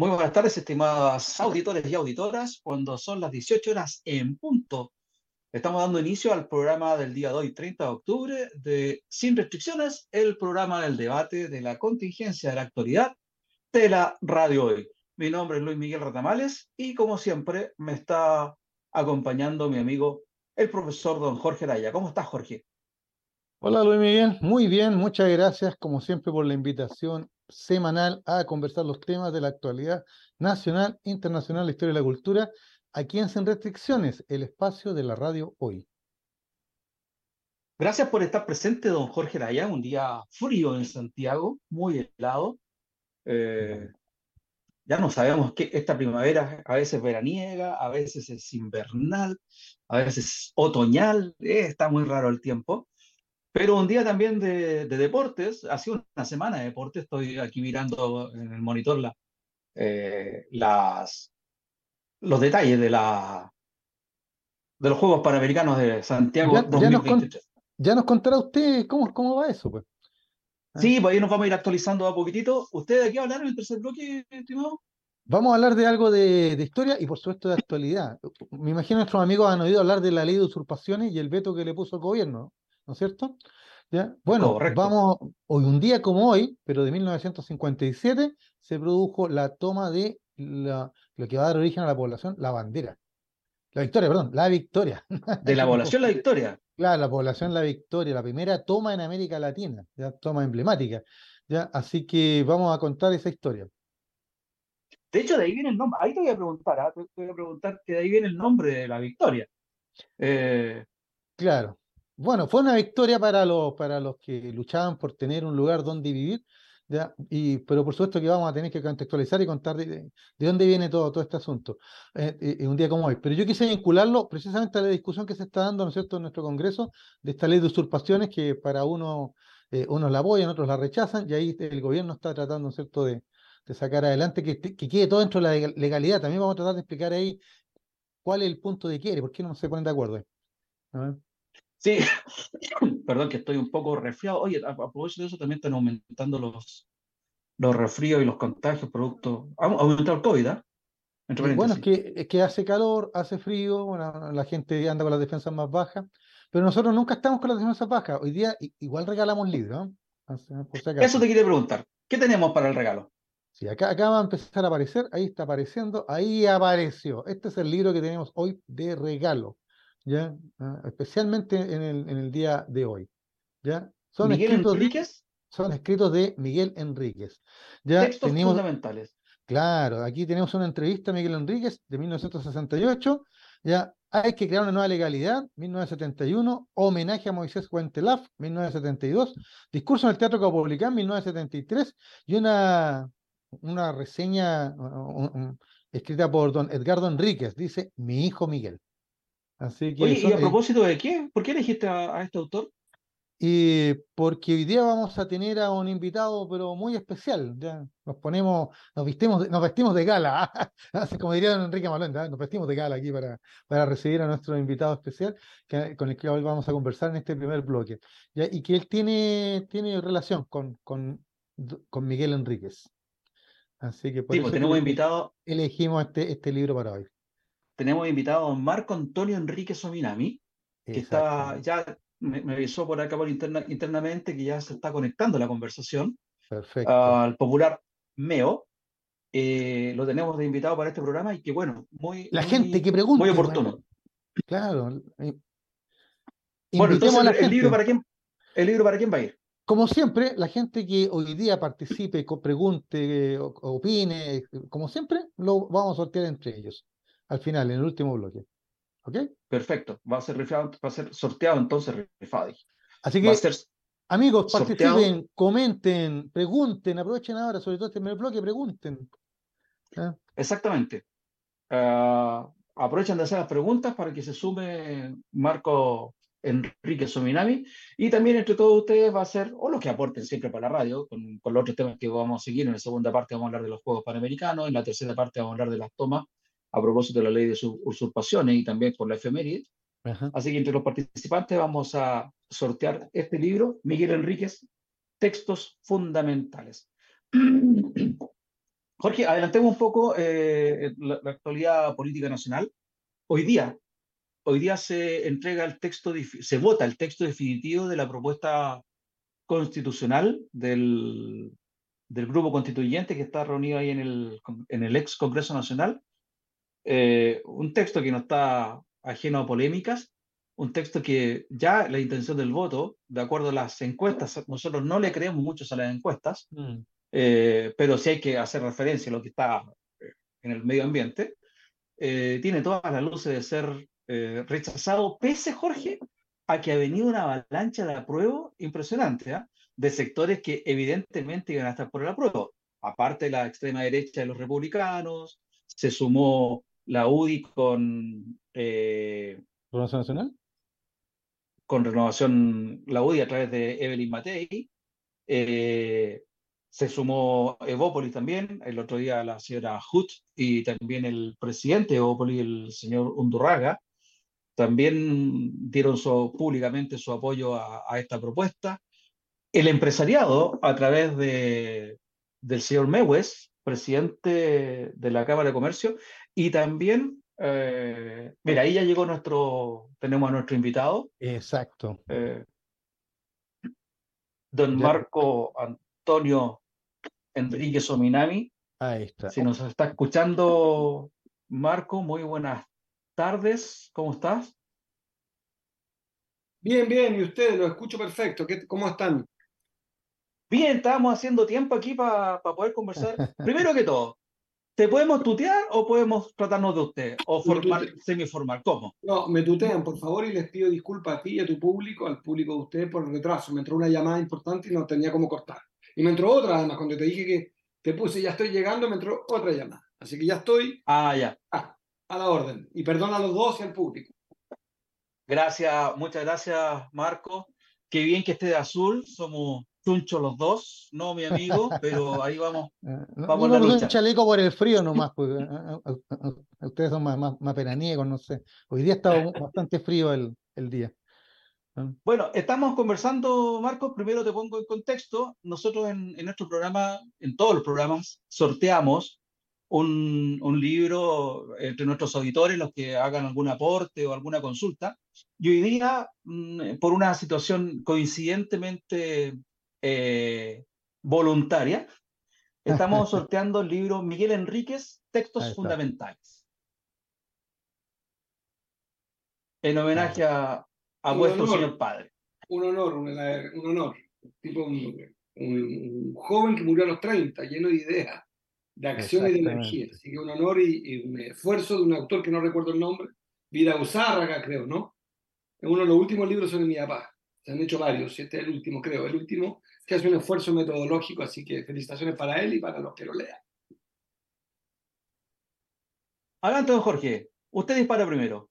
Muy buenas tardes, estimadas auditores y auditoras. Cuando son las 18 horas en punto, estamos dando inicio al programa del día de hoy, 30 de octubre, de Sin Restricciones, el programa del debate de la contingencia de la actualidad de la radio hoy. Mi nombre es Luis Miguel Ratamales y como siempre me está acompañando mi amigo, el profesor don Jorge Raya. ¿Cómo estás, Jorge? Hola Luis Miguel, muy bien, muchas gracias como siempre por la invitación semanal a conversar los temas de la actualidad nacional, internacional, historia y la cultura, aquí en Sin Restricciones, el espacio de la radio hoy. Gracias por estar presente, don Jorge Raya, un día frío en Santiago, muy helado. Eh, ya no sabemos que esta primavera a veces veraniega, a veces es invernal, a veces otoñal, eh, está muy raro el tiempo. Pero un día también de, deportes, ha sido una semana de deportes, estoy aquí mirando en el monitor la, eh, las, los detalles de, la, de los Juegos Panamericanos de Santiago ya, 2023. Ya nos, contará usted cómo, cómo va eso, pues. Sí, pues ahí nos vamos a ir actualizando a poquitito. ¿Ustedes de qué hablar en el tercer bloque, estimado? Vamos a hablar de algo de, de, historia y por supuesto de actualidad. Me imagino que nuestros amigos han oído hablar de la ley de usurpaciones y el veto que le puso el gobierno. ¿No es cierto? ¿Ya? Bueno, vamos, hoy un día como hoy, pero de 1957, se produjo la toma de la, lo que va a dar origen a la población, la bandera. La victoria, perdón, la victoria. De la población la victoria. Claro, la población la victoria, la primera toma en América Latina, ya toma emblemática. ¿ya? Así que vamos a contar esa historia. De hecho, de ahí viene el nombre. Ahí te voy a preguntar, ¿ah? te voy a preguntar que de ahí viene el nombre de la victoria. Eh, claro. Bueno, fue una victoria para los, para los que luchaban por tener un lugar donde vivir, ¿ya? Y, pero por supuesto que vamos a tener que contextualizar y contar de, dónde viene todo, todo este asunto eh, eh, un día como hoy. Pero yo quise vincularlo precisamente a la discusión que se está dando, ¿no es cierto?, en nuestro Congreso, de esta ley de usurpaciones que para uno, eh, unos la apoyan, otros la rechazan, y ahí el gobierno está tratando, ¿no es cierto?, de, de sacar adelante, que, que quede todo dentro de la legalidad. También vamos a tratar de explicar ahí cuál es el punto de quiere, por qué no se ponen de acuerdo. Sí, perdón que estoy un poco resfriado. Oye, a, propósito de eso, también están aumentando los, los resfríos y los contagios producto. Ha aumentado el COVID, ¿ah? bueno, es que, es que hace calor, hace frío, bueno, la gente anda con las defensas más bajas, pero nosotros nunca estamos con las defensas bajas. Hoy día igual regalamos libros. Eso te quería preguntar. ¿Qué tenemos para el regalo? Sí, acá, acá va a empezar a aparecer, ahí está apareciendo, ahí apareció. Este es el libro que tenemos hoy de regalo. ¿Ya? Ah, especialmente en el, en el día de hoy. ¿ya? Son ¿Miguel escritos, Enríquez? Son escritos de Miguel Enríquez. ¿ya? Textos fundamentales. Claro, aquí tenemos una entrevista a Miguel Enríquez de 1968. Ya hay que crear una nueva legalidad, 1971, homenaje a Moisés Cuentelaf, 1972, discurso en el Teatro Caupolicán, 1973, y una, una reseña escrita por don Edgardo Enríquez, dice Mi hijo Miguel. Así que Oye, ¿y a propósito de qué? ¿Por qué elegiste a, este autor? Y porque hoy día vamos a tener a un invitado, pero muy especial. ¿ya? Nos ponemos, nos vestimos, nos vestimos de gala, así como diría Enrique Malón, nos vestimos de gala aquí para, para recibir a nuestro invitado especial, que, con el que hoy vamos a conversar en este primer bloque. ¿ya? Y que él tiene, tiene relación con, con, con Miguel Enríquez. Así que por sí, pues tenemos invitado. Elegimos este, este libro para hoy tenemos invitado a Marco Antonio Enrique Sominami, que está ya me, avisó por acá por interna, internamente que ya se está conectando la conversación. Perfecto. Al popular Meo. Eh, lo tenemos de invitado para este programa y que bueno, muy. La gente que pregunta. Muy oportuno. Claro. Eh, bueno, entonces, el, libro para quién, ¿el libro para quién va a ir? Como siempre, la gente que hoy día participe, pregunte, opine, como siempre, lo vamos a sortear entre ellos al final, en el último bloque. ¿Ok? Perfecto. Va a ser rifado, va a ser sorteado entonces rifado. Así que, amigos, participen, comenten, pregunten, aprovechen ahora, sobre todo este primer bloque, pregunten. Exactamente. Uh, aprovechen de hacer las preguntas para que se sume Marco Enrique Sominami y también entre todos ustedes va a ser, o los que aporten siempre para la radio, con, con los otros temas que vamos a seguir. En la segunda parte vamos a hablar de los Juegos Panamericanos, en la tercera parte vamos a hablar de las tomas a propósito de la ley de usurpaciones y también por la efeméride. Así que entre los participantes vamos a sortear este libro, Miguel Enríquez, Textos Fundamentales. Jorge, adelantemos un poco eh, la, actualidad política nacional. Hoy día, hoy día se entrega el texto, se vota el texto definitivo de la propuesta constitucional del, del grupo constituyente que está reunido ahí en el, en el ex Congreso Nacional. Eh, un texto que no está ajeno a polémicas, un texto que ya la intención del voto, de acuerdo a las encuestas, nosotros no le creemos mucho a las encuestas, mm. eh, pero sí hay que hacer referencia a lo que está eh, en el medio ambiente, tiene todas las luces de ser rechazado, pese, Jorge, a que ha venido una avalancha de apruebo impresionante, ¿ah? de sectores que evidentemente iban a estar por el apruebo. Aparte de la extrema derecha de los republicanos, se sumó la UDI con... Eh, ¿Renovación Nacional? Con Renovación, la UDI a través de Evelyn Matei. Eh, se sumó Evópolis también, el otro día la señora Hut y también el presidente de Evópolis, el señor Undurraga, también dieron públicamente su apoyo a, esta propuesta. El empresariado, a través de, del señor Mewes, presidente de la Cámara de Comercio, y también, eh, mira, ahí ya llegó nuestro, tenemos a nuestro invitado. Exacto. Eh, don Marco Antonio Enrique Sominami. Ahí está. Si nos está escuchando, Marco, muy buenas tardes, ¿cómo estás? Bien, bien, y ustedes, lo escucho perfecto. ¿Cómo están? Bien, estábamos haciendo tiempo aquí para poder conversar. Primero que todo, ¿te podemos tutear o podemos tratarnos de usted? ¿O formal, semiformal? ¿Cómo? No, me tutean, por favor, y les pido disculpas a ti y a tu público, al público de ustedes por el retraso. Me entró una llamada importante y no tenía cómo cortar. Y me entró otra, además, cuando te dije que te puse ya estoy llegando, me entró otra llamada. Así que ya estoy. Ah, ya. A la orden. Y perdona a los dos y al público. Gracias, muchas gracias, Marco. Qué bien que esté de azul. Somos chunchos los dos, no mi amigo, pero ahí vamos. Eh, vamos no, no, un chaleco por el frío nomás, pues. Eh, eh, ustedes son más, más, más peraniegos, no sé. Hoy día está bastante frío el, el día. Bueno, estamos conversando, Marco. Primero te pongo en contexto. Nosotros en, en nuestro programa, en todos los programas, sorteamos un, libro entre nuestros auditores, los que hagan algún aporte o alguna consulta. Y hoy día, mm, por una situación coincidentemente eh, voluntaria, estamos sorteando el libro Miguel Enríquez, Textos Fundamentales. En homenaje a, vuestro señor padre. Un honor, un, honor. Tipo un, un, joven que murió a los 30, lleno de ideas de acción y de energía. Así que un honor y, un esfuerzo de un autor que no recuerdo el nombre, Vida Usárraga, creo, ¿no? Es uno de los últimos libros sobre mi papá. Se han hecho varios, este es el último, creo, el último que hace un esfuerzo metodológico, así que felicitaciones para él y para los que lo lean. Adelante, don Jorge. Usted dispara primero.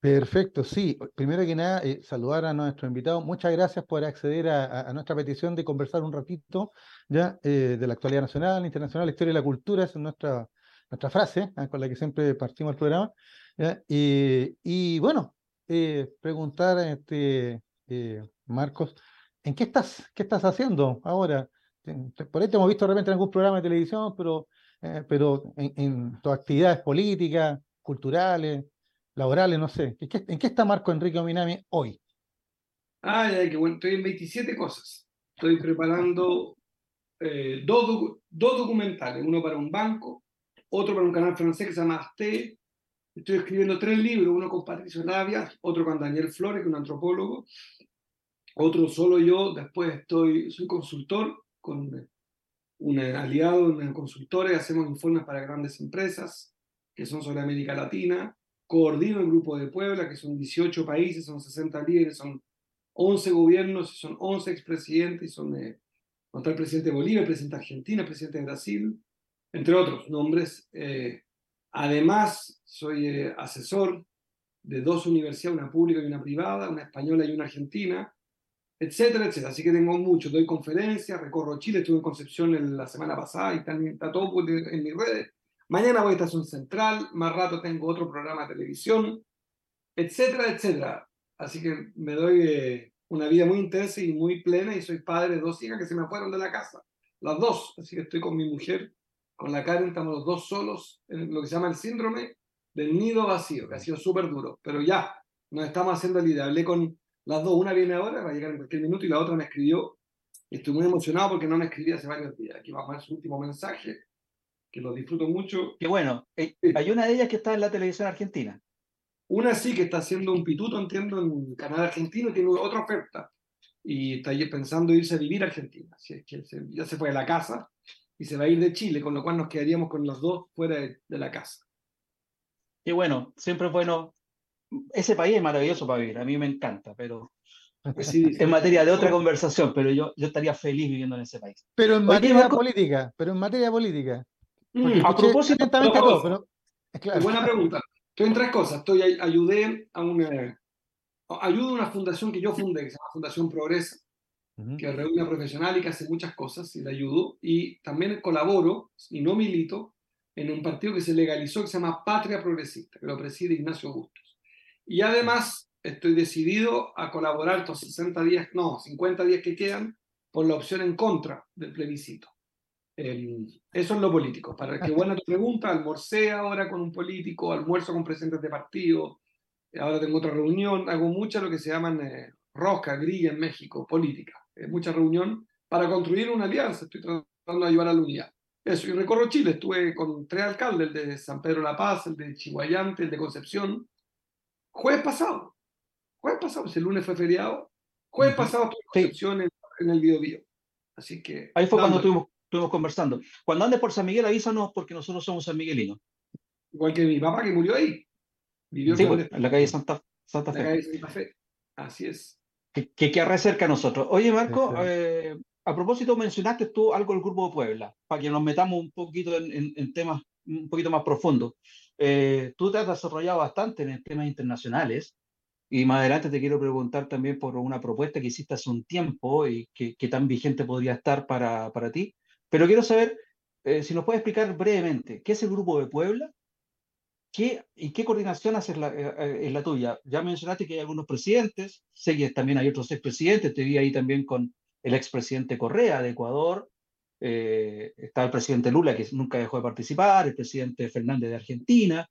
Perfecto, sí. Primero que nada, eh, saludar a nuestro invitado. Muchas gracias por acceder a, nuestra petición de conversar un ratito ya eh, de la actualidad nacional, internacional, la historia y la cultura. Esa es nuestra, nuestra frase ¿eh? con la que siempre partimos el programa. Y, bueno, preguntar, este, Marcos, ¿en qué estás, qué estás haciendo ahora? Por ahí te hemos visto de repente en algún programa de televisión, pero, pero en, tus actividades políticas, culturales laborales, no sé. ¿En qué está Marco Enrique Ominami hoy? Ay, qué bueno. Estoy en 27 cosas. Estoy preparando eh, dos, dos documentales, uno para un banco, otro para un canal francés que se llama Arte. Estoy escribiendo tres libros, uno con Patricio Labia, otro con Daniel Flores, que es un antropólogo, otro solo yo. Después estoy, soy consultor con un aliado, una consultora, y hacemos informes para grandes empresas que son sobre América Latina coordino el Grupo de Puebla, que son 18 países, son 60 líderes, son 11 gobiernos, son 11 expresidentes, son eh, el presidente de Bolivia, el presidente de Argentina, el presidente de Brasil, entre otros nombres. Eh, además, soy eh, asesor de dos universidades, una pública y una privada, una española y una argentina, etcétera, etcétera. Así que tengo mucho, doy conferencias, recorro Chile, estuve en Concepción la semana pasada y también está todo en mis redes. Mañana voy a Estación Central, más rato tengo otro programa de televisión, etcétera, etcétera. Así que me doy eh, una vida muy intensa y muy plena y soy padre de dos hijas que se me fueron de la casa, las dos. Así que estoy con mi mujer con la Karen estamos los dos solos en lo que se llama el síndrome del nido vacío, que ha sido súper duro, pero ya, nos estamos haciendo el idea. Hablé con las dos, una viene ahora, va a llegar en cualquier minuto, y la otra me escribió. Estoy muy emocionado porque no me escribía hace varios días. Aquí vamos a ver su último mensaje, que lo disfruto mucho. Qué bueno. Eh, hay una de ellas que está en la televisión argentina. Una sí que está haciendo un pituto, entiendo, en Canal Argentino, tiene otra oferta. Y está pensando irse a vivir a Argentina. Así es que ya se fue de la casa y se va a ir de Chile, con lo cual nos quedaríamos con los dos fuera de, la casa. Y bueno, siempre es bueno. Ese país es maravilloso para vivir, a mí me encanta, pero en materia de otra conversación, pero yo, yo estaría feliz viviendo en ese país. Pero en materia política, pero en materia política. Mm, a propósito, todo, pero, claro. buena pregunta. Estoy en tres cosas. Estoy, ayudé a una, ayudo a una fundación que yo fundé, que se llama Fundación Progresa, que reúne a profesionales y que hace muchas cosas y le ayudo. Y también colaboro, y no milito, en un partido que se legalizó que se llama Patria Progresista, que lo preside Ignacio Bustos. Y además estoy decidido a colaborar estos 60 días, no, 50 días que quedan, por la opción en contra del plebiscito. Em, eso es lo político. Para que buena tu pregunta, almorcé ahora con un político, almuerzo con presidentes de partido, ahora tengo otra reunión, hago mucha lo que se llaman eh, rosca, grilla en México, política. Eh, mucha reunión para construir una alianza. Estoy tratando de ayudar a la unidad. Eso, y recorro Chile. Estuve con tres alcaldes, el de San Pedro La Paz, el de Chihuayante, el de Concepción. Jueves pasado. Jueves pasado, si el lunes fue feriado. Jueves pasado estuve en Concepción en, el Biobío. Así que. Ahí fue cuando estuvimos, estuvimos, conversando. Cuando andes por San Miguel, avísanos porque nosotros somos San Miguelinos. Igual que mi papá que murió ahí. Vivió sí, pues, en la calle Santa, Santa Fe. La calle Santa Fe. Así es que, que cerca a nosotros. Oye, Marco, eh, a propósito, mencionaste tú algo del Grupo de Puebla, para que nos metamos un poquito en, temas un poquito más profundos. Eh, tú te has desarrollado bastante en temas internacionales y más adelante te quiero preguntar también por una propuesta que hiciste hace un tiempo y que, tan vigente podría estar para, para ti. Pero quiero saber eh, si nos puedes explicar brevemente qué es el Grupo de Puebla ¿Y qué coordinación hace la, eh, eh, la tuya? Ya mencionaste que hay algunos presidentes, sé que también hay otros expresidentes, te vi ahí también con el expresidente Correa de Ecuador, eh, está el presidente Lula que nunca dejó de participar, el presidente Fernández de Argentina,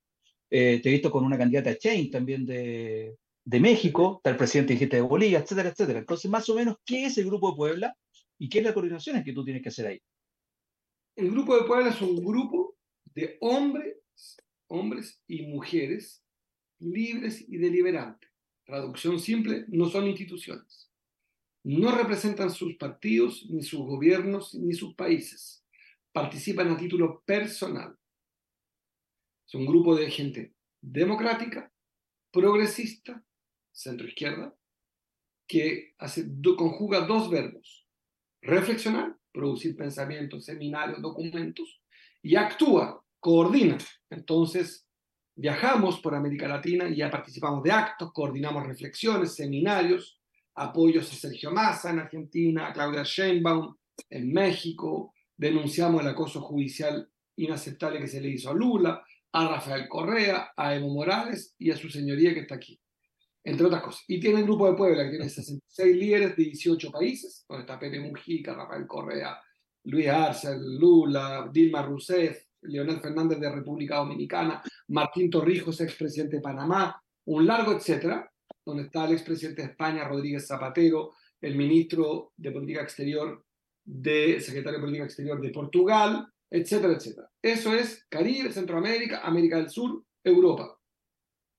te he visto con una candidata Chain también de, de México, está el presidente dijiste, de Bolivia, etcétera, etcétera. Entonces, más o menos, ¿qué es el Grupo de Puebla y qué es la coordinación que tú tienes que hacer ahí? El Grupo de Puebla es un grupo de hombres hombres y mujeres libres y deliberantes. Traducción simple, no son instituciones. No representan sus partidos, ni sus gobiernos, ni sus países. Participan a título personal. Es un grupo de gente democrática, progresista, centro-izquierda, que hace, conjuga dos verbos. Reflexionar, producir pensamientos, seminarios, documentos, y actúa, coordina. Entonces, viajamos por América Latina y ya participamos de actos, coordinamos reflexiones, seminarios, apoyos a Sergio Massa en Argentina, a Claudia Sheinbaum en México, denunciamos el acoso judicial inaceptable que se le hizo a Lula, a Rafael Correa, a Evo Morales y a su señoría que está aquí, entre otras cosas. Y tiene el Grupo de Puebla, que tiene 66 líderes de 18 países, donde está Pepe Mujica, Rafael Correa, Luis Arce, Lula, Dilma Rousseff, Leonel Fernández de República Dominicana, Martín Torrijos, expresidente de Panamá, un largo etcétera, donde está el expresidente de España, Rodríguez Zapatero, el ministro de Política Exterior, de secretario de Política Exterior de Portugal, etcétera, etcétera. Eso es Caribe, Centroamérica, América del Sur, Europa.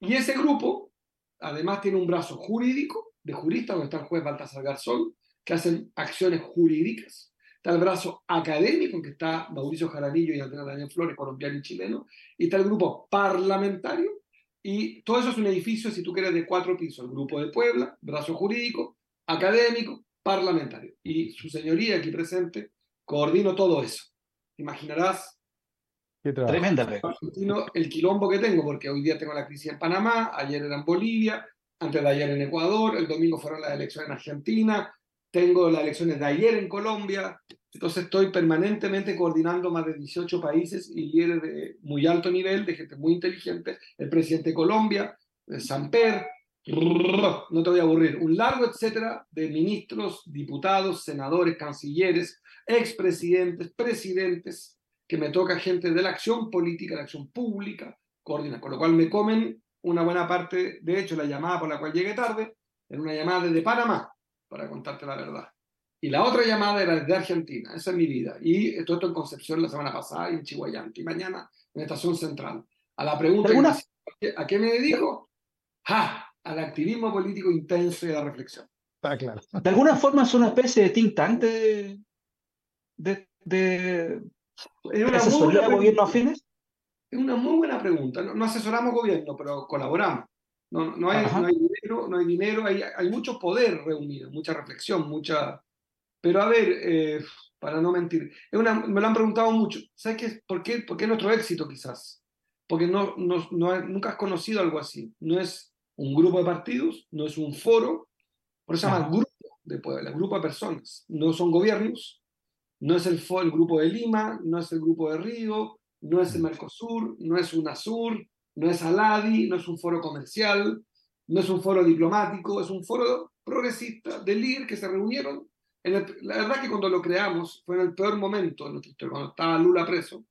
Y ese grupo, además, tiene un brazo jurídico de juristas, donde está el juez Baltasar Garzón, que hacen acciones jurídicas está el brazo académico, en que está Mauricio Jaramillo y Andrea Daniel Flores, colombiano y chileno, y está el grupo parlamentario, y todo eso es un edificio, si tú quieres, de cuatro pisos. El grupo de Puebla, brazo jurídico, académico, parlamentario. Y su señoría aquí presente, coordino todo eso. Imaginarás Tremenda. El quilombo que tengo, porque hoy día tengo la crisis en Panamá, ayer era en Bolivia, antes de ayer en Ecuador, el domingo fueron las elecciones en Argentina, tengo las elecciones de ayer en Colombia, entonces estoy permanentemente coordinando más de 18 países y líderes de muy alto nivel, de gente muy inteligente, el presidente de Colombia, Samper, no te voy a aburrir, un largo etcétera de ministros, diputados, senadores, cancilleres, expresidentes, presidentes, que me toca gente de la acción política, de la acción pública, coordinar, con lo cual me comen una buena parte, de hecho, la llamada por la cual llegué tarde, era una llamada desde Panamá, para contarte la verdad. Y la otra llamada era desde Argentina, esa es mi vida. Y todo esto en Concepción la semana pasada y en Chihuayante, y mañana en Estación Central. A la pregunta, ¿a qué me dedico? ¡Ja! Al activismo político intenso y a la reflexión. Está claro. De alguna forma es una especie de think tank de, de, de asesoría gobierno afines. Es una muy buena pregunta. No, asesoramos gobierno, pero colaboramos. No, no, hay, no hay, dinero, no hay dinero, hay, hay mucho poder reunido, mucha reflexión, mucha... Pero a ver, eh, para no mentir, es una, me lo han preguntado mucho. ¿Sabes qué? ¿Por qué, por qué nuestro éxito quizás? Porque no, no, no, nunca has conocido algo así. No es un grupo de partidos, no es un foro, por eso se llama grupo de Puebla, grupo de personas. No son gobiernos, no es el, el grupo de Lima, no es el grupo de Río, no es el Mercosur, no es UNASUR, no es ALADI, no es un foro comercial, no es un foro diplomático, es un foro progresista de líderes que se reunieron. En la verdad que cuando lo creamos fue en el peor momento de nuestra historia, cuando estaba Lula preso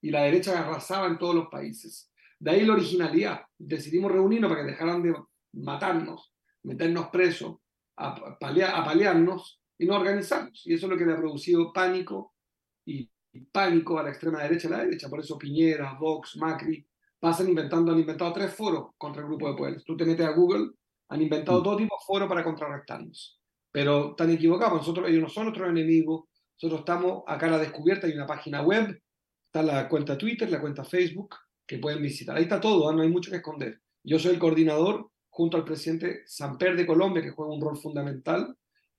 y la derecha arrasaba en todos los países. De ahí la originalidad. Decidimos reunirnos para que dejaran de matarnos, meternos presos, apalearnos y no organizarnos. Y eso es lo que le ha producido pánico y pánico a la extrema derecha y a la derecha. Por eso Piñera, Vox, Macri, pasan inventando, han inventado tres foros contra el grupo de pueblos. Tú te metes a Google, han inventado mm. todo tipo de foros para contrarrestarnos. Pero están equivocados, nosotros, ellos no son nuestros enemigos, nosotros estamos a cara descubierta, hay una página web, está la cuenta Twitter, la cuenta Facebook, que pueden visitar. Ahí está todo, ¿ah? no hay mucho que esconder. Yo soy el coordinador junto al presidente Samper de Colombia, que juega un rol fundamental,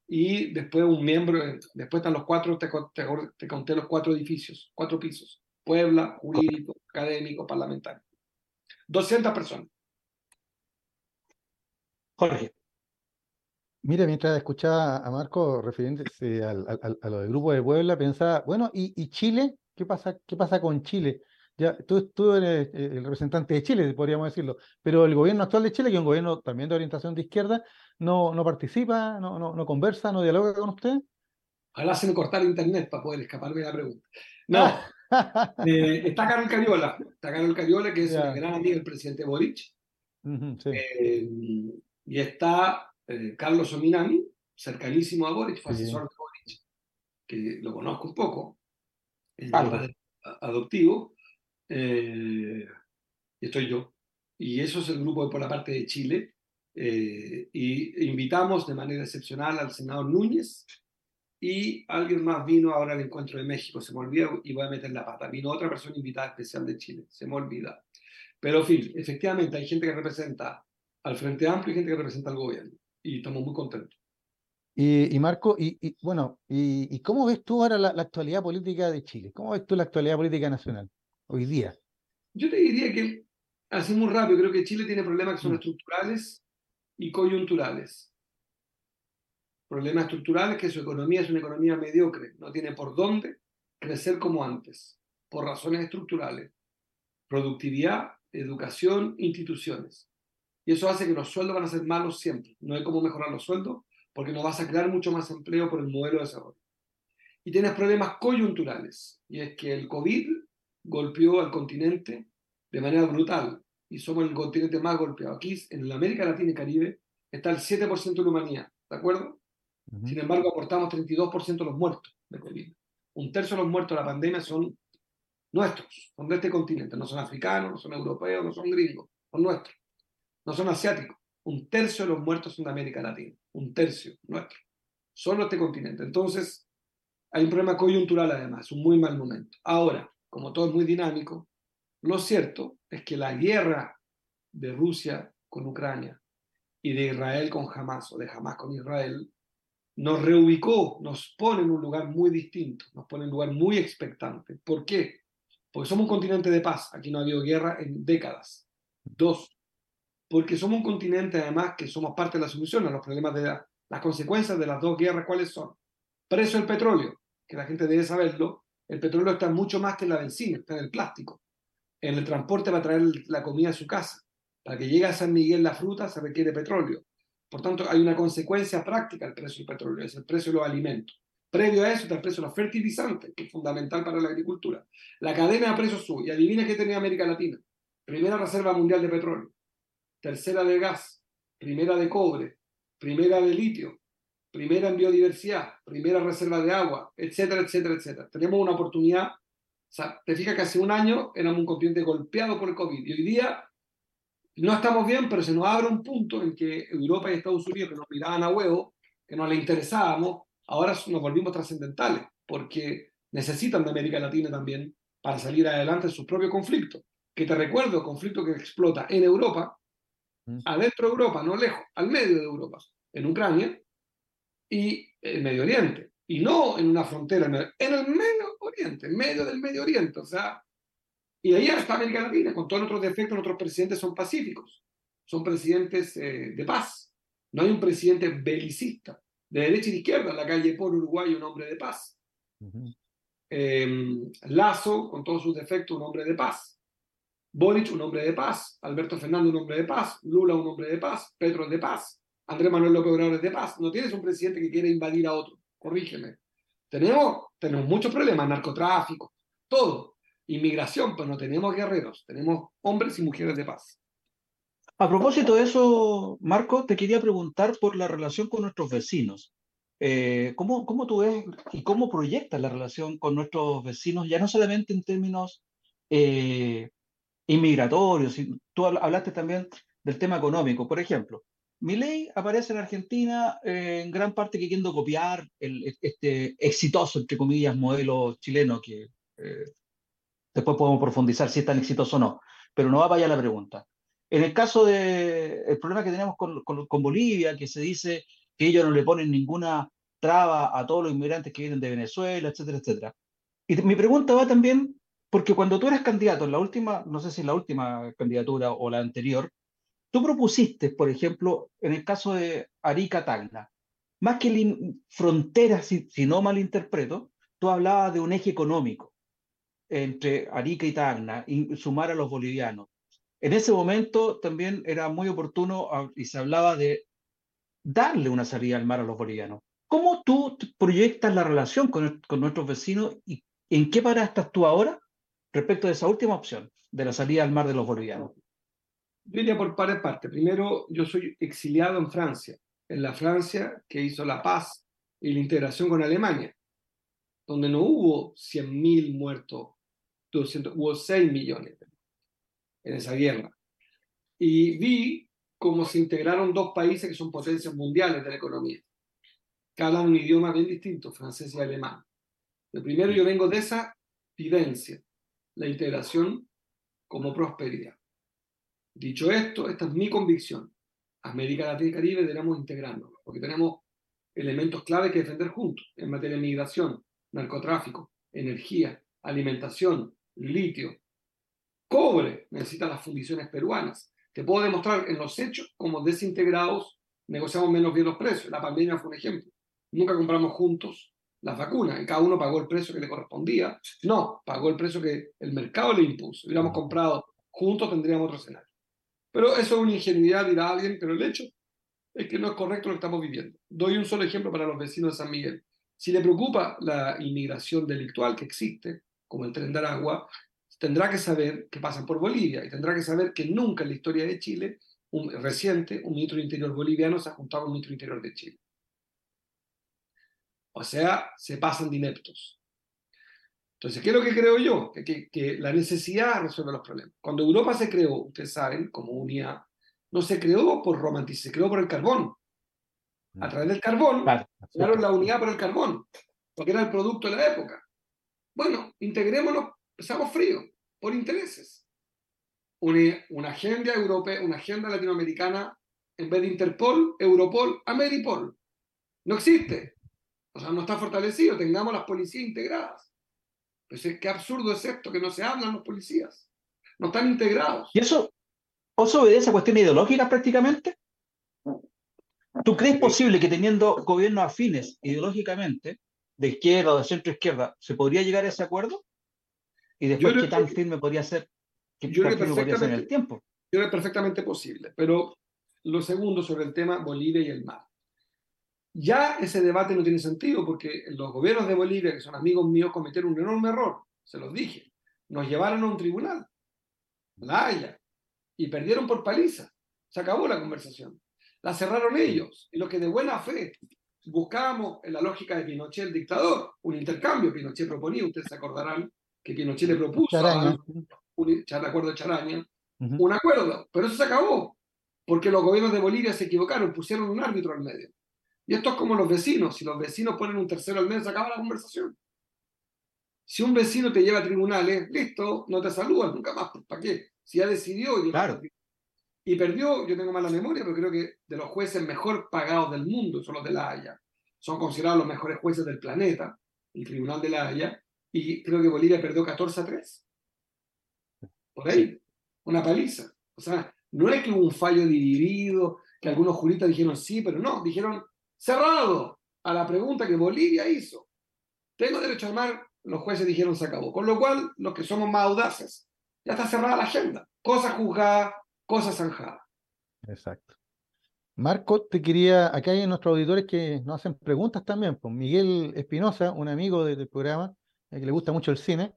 y después un miembro, después están los cuatro, te, te, conté los cuatro edificios, cuatro pisos, Puebla, jurídico, académico, parlamentario. 200 personas. Jorge. Mira, mientras escuchaba a Marco refiriéndose al, a lo del grupo de Puebla, pensaba, bueno, ¿y, ¿y, Chile? ¿Qué pasa, ¿Qué pasa con Chile? Ya, tú, eres eh, el representante de Chile, podríamos decirlo, pero el gobierno actual de Chile, que es un gobierno también de orientación de izquierda, no, no participa, no, no, no conversa, no dialoga con usted. Ojalá se me cortara internet para poder escaparme de la pregunta. No, eh, está Carol Cariola, está Carol Cariola, que es un gran amigo del presidente Boric, eh, y está Carlos Ominami, cercanísimo a Boric, fue asesor de Boric, que lo conozco un poco, el adoptivo, eh, y estoy yo. Y eso es el grupo por la parte de Chile. Eh, y invitamos de manera excepcional al senador Núñez y alguien más vino ahora al encuentro de México, se me olvida y voy a meter la pata. Vino otra persona invitada especial de Chile, se me olvida. Pero, en fin, efectivamente hay gente que representa al Frente Amplio y gente que representa al gobierno. Y estamos muy contentos. Y, Marco, y, bueno, y, cómo ves tú ahora la, actualidad política de Chile? ¿Cómo ves tú la actualidad política nacional? hoy día? Yo te diría que, así muy rápido, creo que Chile tiene problemas que son mm. estructurales y coyunturales. Problemas estructurales que su economía es una economía mediocre, no tiene por dónde crecer como antes, por razones estructurales. Productividad, educación, instituciones. Y eso hace que los sueldos van a ser malos siempre. No hay cómo mejorar los sueldos porque no vas a crear mucho más empleo por el modelo de desarrollo. Y tienes problemas coyunturales. Y es que el COVID golpeó al continente de manera brutal y somos el continente más golpeado. Aquí en la América Latina y Caribe está el 7% de la humanidad, ¿de acuerdo? Sin embargo, aportamos 32% de los muertos de COVID. Un tercio de los muertos de la pandemia son nuestros, son de este continente. No son africanos, no son europeos, no son gringos, son nuestros. No son asiáticos. Un tercio de los muertos son de América Latina. Un tercio, nuestro. Solo este continente. Entonces, hay un problema coyuntural además, un muy mal momento. Ahora, como todo es muy dinámico, lo cierto es que la guerra de Rusia con Ucrania y de Israel con Hamas o de Hamas con Israel nos reubicó, nos pone en un lugar muy distinto, nos pone en un lugar muy expectante. ¿Por qué? Porque somos un continente de paz, aquí no ha habido guerra en décadas. Dos, porque somos un continente además que somos parte de la solución a los problemas de las consecuencias de las dos guerras, ¿cuáles son? Precio del petróleo, que la gente debe saberlo, el petróleo está mucho más que en la benzina, está en el plástico. En el transporte para traer la comida a su casa. Para que llegue a San Miguel la fruta se requiere petróleo. Por tanto, hay una consecuencia práctica al precio del petróleo, es el precio de los alimentos. Previo a eso está el precio de los fertilizantes, que es fundamental para la agricultura. La cadena de precios sube. Y adivina qué tenía América Latina. Primera reserva mundial de petróleo, tercera de gas, primera de cobre, primera de litio, primera en biodiversidad, primera reserva de agua, etcétera, etcétera, etcétera. Tenemos una oportunidad. O sea, te fijas que hace un año éramos un continente golpeado por el COVID y hoy día no estamos bien, pero se nos abre un punto en que Europa y Estados Unidos, que nos miraban a huevo, que no les interesábamos, ahora nos volvimos trascendentales, porque necesitan de América Latina también para salir adelante en sus propios conflictos. Que te recuerdo, el conflicto que explota en Europa, mm. adentro de Europa, no lejos, al medio de Europa, en Ucrania y en Medio Oriente. Y no en una frontera, en el Medio Oriente, en medio del Medio Oriente. O sea, y ahí está América Latina, con todos nuestros defectos, nuestros presidentes son pacíficos, son presidentes eh, de paz. No hay un presidente belicista, de derecha y de izquierda. En la calle por Uruguay, un hombre de paz. Em, Lazo, con todos sus defectos, un hombre de paz. Boric, un hombre de paz. Alberto Fernández, un hombre de paz. Lula, un hombre de paz. Petro es de paz. Andrés Manuel López Obrador es de paz. No tienes un presidente que quiere invadir a otro. Corrígeme. Tenemos, tenemos muchos problemas, narcotráfico, todo inmigración, pues no tenemos guerreros, tenemos hombres y mujeres de paz. A propósito de eso, Marco, te quería preguntar por la relación con nuestros vecinos. Eh, ¿cómo, ¿Cómo tú ves y cómo proyectas la relación con nuestros vecinos, ya no solamente en términos eh, inmigratorios, tú hablaste también del tema económico. Por ejemplo, mi ley aparece en Argentina eh, en gran parte queriendo copiar el, este exitoso, entre comillas, modelo chileno que Después podemos profundizar si es tan exitoso o no, pero no va para allá la pregunta. En el caso del el problema que tenemos con, Bolivia, que se dice que ellos no le ponen ninguna traba a todos los inmigrantes que vienen de Venezuela, etcétera, etcétera. Y mi pregunta va también, porque cuando tú eres candidato en la última, no sé si la última candidatura o la anterior, tú propusiste, por ejemplo, en el caso de Arica Tacna, más que fronteras, si, si no malinterpreto, tú hablabas de un eje económico entre Arica y Tacna y sumar a los bolivianos. En ese momento también era muy oportuno y se hablaba de darle una salida al mar a los bolivianos. ¿Cómo tú proyectas la relación con, con nuestros vecinos y en qué para estás tú ahora respecto de esa última opción, de la salida al mar de los bolivianos? Yo iría por par parte. Primero, yo soy exiliado en Francia, en la Francia que hizo la paz y la integración con Alemania, donde no hubo 100.000 muertos 200, hubo 6 millones en esa guerra. Y vi cómo se integraron dos países que son potencias mundiales de la economía. Cada un idioma bien distinto, francés y alemán. El primero, yo vengo de esa vivencia, la integración como prosperidad. Dicho esto, esta es mi convicción. América Latina y Caribe debemos integrarnos, porque tenemos elementos clave que defender juntos en materia de migración, narcotráfico, energía, alimentación, litio, cobre, necesitan las fundiciones peruanas. Te puedo demostrar en los hechos como desintegrados negociamos menos bien los precios. La pandemia fue un ejemplo. Nunca compramos juntos las vacunas y cada uno pagó el precio que le correspondía. No, pagó el precio que el mercado le impuso. Hubiéramos comprado juntos tendríamos otro escenario. Pero eso es una ingenuidad, dirá alguien, pero el hecho es que no es correcto lo que estamos viviendo. Doy un solo ejemplo para los vecinos de San Miguel. Si le preocupa la inmigración delictual que existe, como el tren de Aragua, tendrá que saber que pasan por Bolivia y tendrá que saber que nunca en la historia de Chile, un, reciente, un ministro de Interior boliviano se ha juntado con un ministro de Interior de Chile. O sea, se pasan de ineptos. Entonces, ¿qué es lo que creo yo? Que, que, la necesidad resuelve los problemas. Cuando Europa se creó, ustedes saben, como unidad, no se creó por romanticismo, se creó por el carbón. A través del carbón, claro, la unidad por el carbón, porque era el producto de la época. Bueno, integrémonos, seamos fríos, por intereses. Una, una, agenda europea, una agenda latinoamericana, en vez de Interpol, Europol, Ameripol. No existe. O sea, no está fortalecido. Tengamos las policías integradas. Pues qué absurdo es esto, que no se hablan los policías. No están integrados. ¿Y eso, eso obedece a cuestiones ideológicas prácticamente? ¿Tú crees posible que teniendo gobiernos afines ideológicamente, de izquierda o de centro izquierda, ¿se podría llegar a ese acuerdo? Y después, ¿qué tan firme podría ser? ¿Qué yo podría ser en el tiempo? Yo creo perfectamente posible. Pero lo segundo sobre el tema Bolivia y el mar. ya ese debate no tiene sentido porque los gobiernos de Bolivia, que son amigos míos, cometieron un enorme error, se los dije. Nos llevaron a un tribunal, La Haya, y perdieron por paliza. Se acabó la conversación. La cerraron ellos. Y los que de buena fe buscábamos en la lógica de Pinochet, el dictador, un intercambio. Pinochet proponía, ustedes se acordarán que Pinochet le propuso a un, acuerdo Charaña, un acuerdo, pero eso se acabó, porque los gobiernos de Bolivia se equivocaron, pusieron un árbitro al medio. Y esto es como los vecinos, si los vecinos ponen un tercero al medio, se acaba la conversación. Si un vecino te lleva a tribunales, listo, no te saludan nunca más, ¿para qué? Si ya decidió y, claro. Y perdió, yo tengo mala memoria, pero creo que de los jueces mejor pagados del mundo son los de La Haya. Son considerados los mejores jueces del planeta, el Tribunal de La Haya, y creo que Bolivia perdió 14 a 3. Por ahí, una paliza. O sea, no es que hubo un fallo dividido, que algunos juristas dijeron sí, pero no, dijeron cerrado a la pregunta que Bolivia hizo. ¿Tengo derecho a armar? Los jueces dijeron se acabó. Con lo cual, los que somos más audaces, ya está cerrada la agenda. Cosa juzgada, cosa zanjada. Exacto. Marco, te quería, acá hay nuestros auditores que nos hacen preguntas también. Pues Miguel Espinosa, un amigo del programa, eh, que le gusta mucho el cine,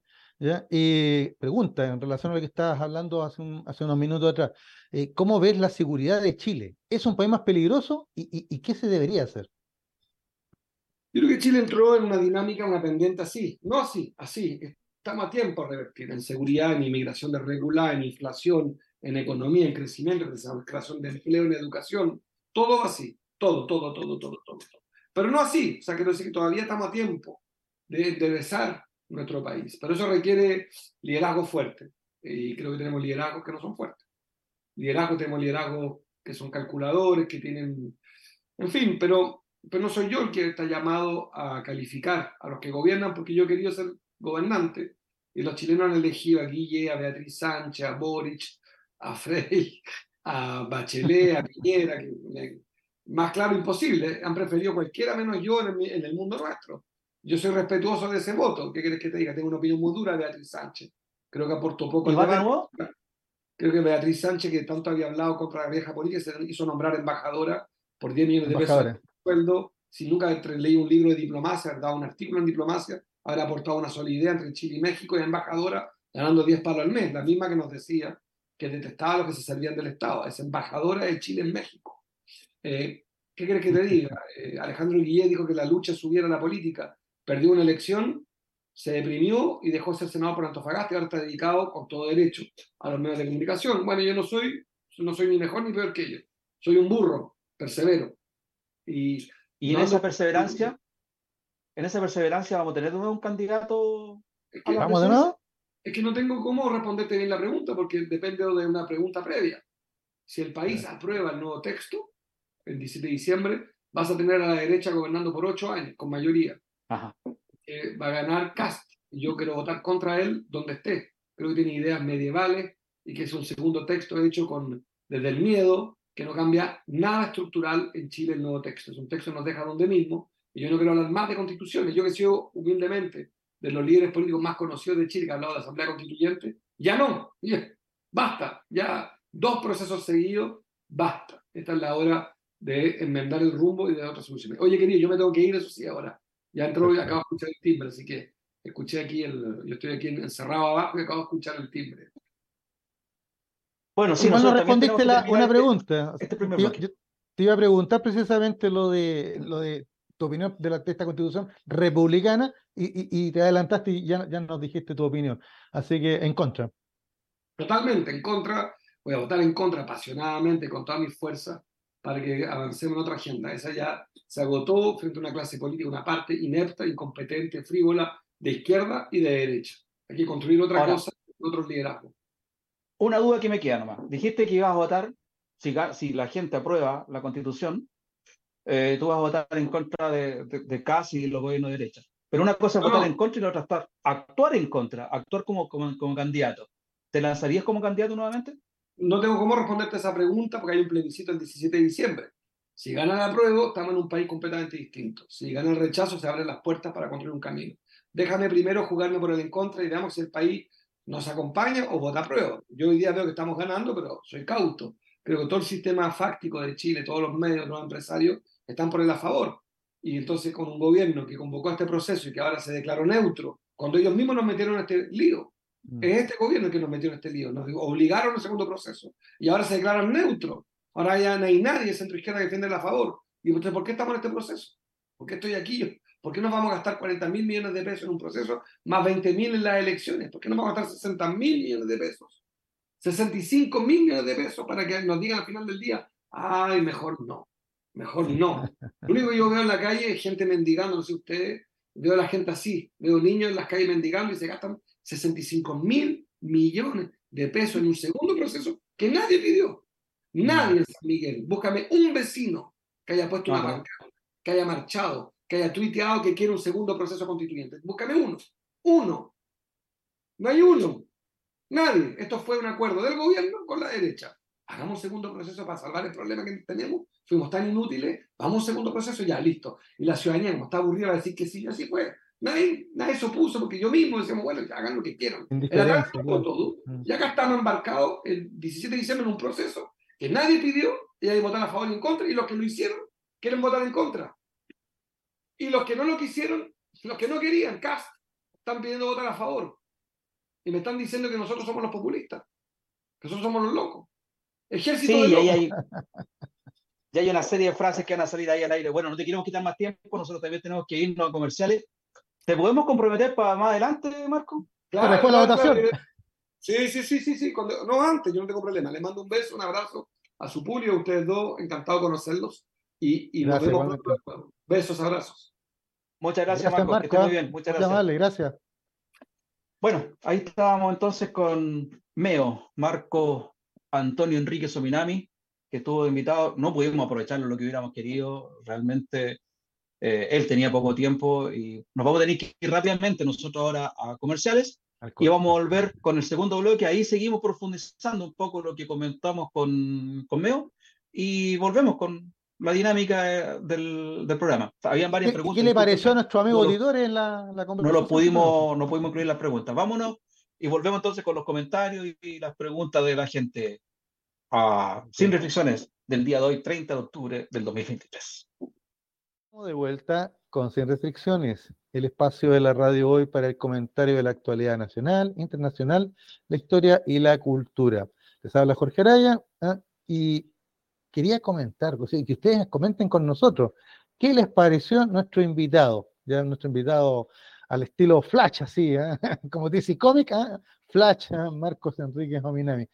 y pregunta en relación a lo que estabas hablando hace, hace unos minutos atrás, eh, ¿cómo ves la seguridad de Chile? ¿Es un país más peligroso y, qué se debería hacer? Yo creo que Chile entró en una dinámica, una pendiente así, no así, así. Estamos a tiempo de revertir en seguridad, en inmigración desregulada, en inflación, en economía, en crecimiento, en creación de empleo, en educación, todo así, todo, todo, todo, todo, todo. Pero no así, o sea, quiero decir que todavía estamos a tiempo de enderezar nuestro país. Pero eso requiere liderazgo fuerte. Y creo que tenemos liderazgos que no son fuertes. Liderazgo, tenemos liderazgos que son calculadores, que tienen... En fin, pero, pero no soy yo el que está llamado a calificar a los que gobiernan porque yo querido ser gobernante. Y los chilenos han elegido a Guille, a Beatriz Sánchez, a Boric, a Frey, a Bachelet, a Piñera, que más claro imposible. Han preferido cualquiera menos yo en el, en el mundo nuestro. Yo soy respetuoso de ese voto. ¿Qué quieres que te diga? Tengo una opinión muy dura de Beatriz Sánchez. Creo que aportó poco al debate. Creo que Beatriz Sánchez, que tanto había hablado contra la vieja política, se hizo nombrar embajadora por 10 millones de pesos de sueldo. Si nunca leí un libro de diplomacia, haber dado un artículo en diplomacia, haber aportado una solidez entre Chile y México y embajadora ganando 10 palos al mes, la misma que nos decía que detestaba a los que se servían del Estado. Es embajadora de Chile en México. Eh, ¿Qué quieres que te diga? Eh, Alejandro Guillé dijo que la lucha subiera a la política perdió una elección, se deprimió y dejó de ser senador por Antofagasta y ahora está dedicado con todo derecho a los medios de comunicación. Bueno, yo no soy, no soy ni mejor ni peor que ellos. Soy un burro, persevero. Y, y en esa perseverancia, en esa perseverancia vamos a tener de nuevo un candidato. ¿Vamos de nuevo? Es que no tengo cómo responderte bien la pregunta porque depende de una pregunta previa. Si el país aprueba el nuevo texto, el 17 de diciembre, vas a tener a la derecha gobernando por ocho años, con mayoría. Eh, va a ganar Cast. Yo quiero votar contra él donde esté. Creo que tiene ideas medievales y que es un segundo texto hecho con, desde el miedo, que no cambia nada estructural en Chile el nuevo texto. Es un texto que nos deja donde mismo. Y yo no quiero hablar más de constituciones. Yo que he sido humildemente de los líderes políticos más conocidos de Chile, que ha hablado de Asamblea Constituyente, ya no. basta. Ya dos procesos seguidos, basta. Esta es la hora de enmendar el rumbo y de otras soluciones. Oye, querido, yo me tengo que ir, eso sí, ahora. Ya entró y acabo de escuchar el timbre, así que escuché aquí, el, yo estoy aquí encerrado abajo y acabo de escuchar el timbre. Bueno, si no respondiste la, una pregunta. Este yo, te iba a preguntar precisamente lo de, lo de tu opinión de, la, de esta constitución republicana y, y, te adelantaste y ya, ya nos dijiste tu opinión. Así que en contra. Totalmente en contra. Voy a votar en contra apasionadamente con toda mi fuerza para que avancemos en otra agenda. Esa ya se agotó frente a una clase política, una parte inepta, incompetente, frívola, de izquierda y de derecha. Hay que construir otra cosa, otros liderazgos. Una duda que me queda nomás. Dijiste que ibas a votar, si, si la gente aprueba la constitución, eh, tú vas a votar en contra de, de, casi los gobiernos de derecha. Pero una cosa es votar en contra y la otra es actuar en contra, actuar como, como, como candidato. ¿Te lanzarías como candidato nuevamente? no tengo cómo responderte esa pregunta porque hay un plebiscito el 17 de diciembre. Si gana la prueba, estamos en un país completamente distinto. Si gana el rechazo, se abren las puertas para construir un camino. Déjame primero jugarme por el en contra y veamos si el país nos acompaña o vota a prueba. Yo hoy día veo que estamos ganando, pero soy cauto. Creo que todo el sistema fáctico de Chile, todos los medios, los empresarios, están por el a favor. y entonces con un gobierno que convocó a este proceso y que ahora se declaró neutro, cuando ellos mismos nos metieron en este lío. Mm. Es este gobierno que nos metió en este lío, nos obligaron al segundo proceso y ahora se declaran neutros. Ahora ya no hay nadie centro izquierda que defiende a favor. Y usted, ¿por qué estamos en este proceso? ¿Por qué estoy aquí? ¿Por qué nos vamos a gastar 40 mil millones de pesos en un proceso más 20 mil en las elecciones? ¿Por qué nos vamos a gastar 60 mil millones de pesos? 65 mil millones de pesos para que nos digan al final del día, ay, mejor no, mejor no. Lo único que yo veo en la calle es gente mendigando, no sé ustedes, veo a la gente así, veo niños en las calles mendigando y se gastan 65 mil millones de pesos en un segundo proceso que nadie pidió. Nadie en San Miguel. Búscame un vecino que haya puesto una banca, que haya marchado, que haya tuiteado que quiere un segundo proceso constituyente. Búscame uno. Uno. No hay uno. Nadie. Esto fue un acuerdo del gobierno con la derecha. Hagamos un segundo proceso para salvar el problema que tenemos. Fuimos tan inútiles. Vamos a un segundo proceso, ya, listo. Y la ciudadanía, como está aburrida, va a decir que sí, así fue. Nadie, nadie se opuso porque yo mismo decíamos, bueno, hagan lo que quieran. todo. Mm. Y acá estamos embarcados el 17 de diciembre en un proceso que nadie pidió y hay que votar a favor y en contra. Y los que lo hicieron quieren votar en contra. Y los que no lo quisieron, los que no querían, cast, están pidiendo votar a favor. Y me están diciendo que nosotros somos los populistas, que nosotros somos los locos. Ejército sí, de hay, ya hay una serie de frases que van a salir ahí al aire. Bueno, no te queremos quitar más tiempo, nosotros también tenemos que irnos a comerciales. ¿Te podemos comprometer para más adelante, Marco? Claro, después de la votación. Sí, sí, sí, sí, sí. no antes, yo no tengo problema. Les mando un beso, un abrazo a su público, a ustedes dos, encantado de conocerlos. Y, y nos vemos Besos, abrazos. Muchas gracias, Marco. Que muy bien. Muchas gracias. Vale, gracias. Bueno, ahí estábamos entonces con Meo, Marco Antonio Enrique Sominami, que estuvo invitado. No pudimos aprovecharlo lo que hubiéramos querido. Realmente eh, él tenía poco tiempo y nos vamos a tener que ir rápidamente nosotros ahora a comerciales. Y vamos a volver con el segundo bloque. Ahí seguimos profundizando un poco lo que comentamos con, con Meo y volvemos con la dinámica del, del programa. Habían varias preguntas. ¿Qué le pareció a nuestro amigo no en la, la conversación? No lo pudimos, no pudimos incluir las preguntas. Vámonos y volvemos entonces con los comentarios y las preguntas de la gente ah, sin reflexiones del día de hoy, 30 de octubre del 2023. De vuelta con Sin Restricciones, el espacio de la radio hoy para el comentario de la actualidad nacional, internacional, la historia y la cultura. Les habla Jorge Araya ¿ah? y quería comentar, que ustedes comenten con nosotros, ¿qué les pareció nuestro invitado? Ya nuestro invitado al estilo Flash, así, ¿eh? como dice cómic, ¿eh? Flash, ¿eh? Marcos Enrique Hominami.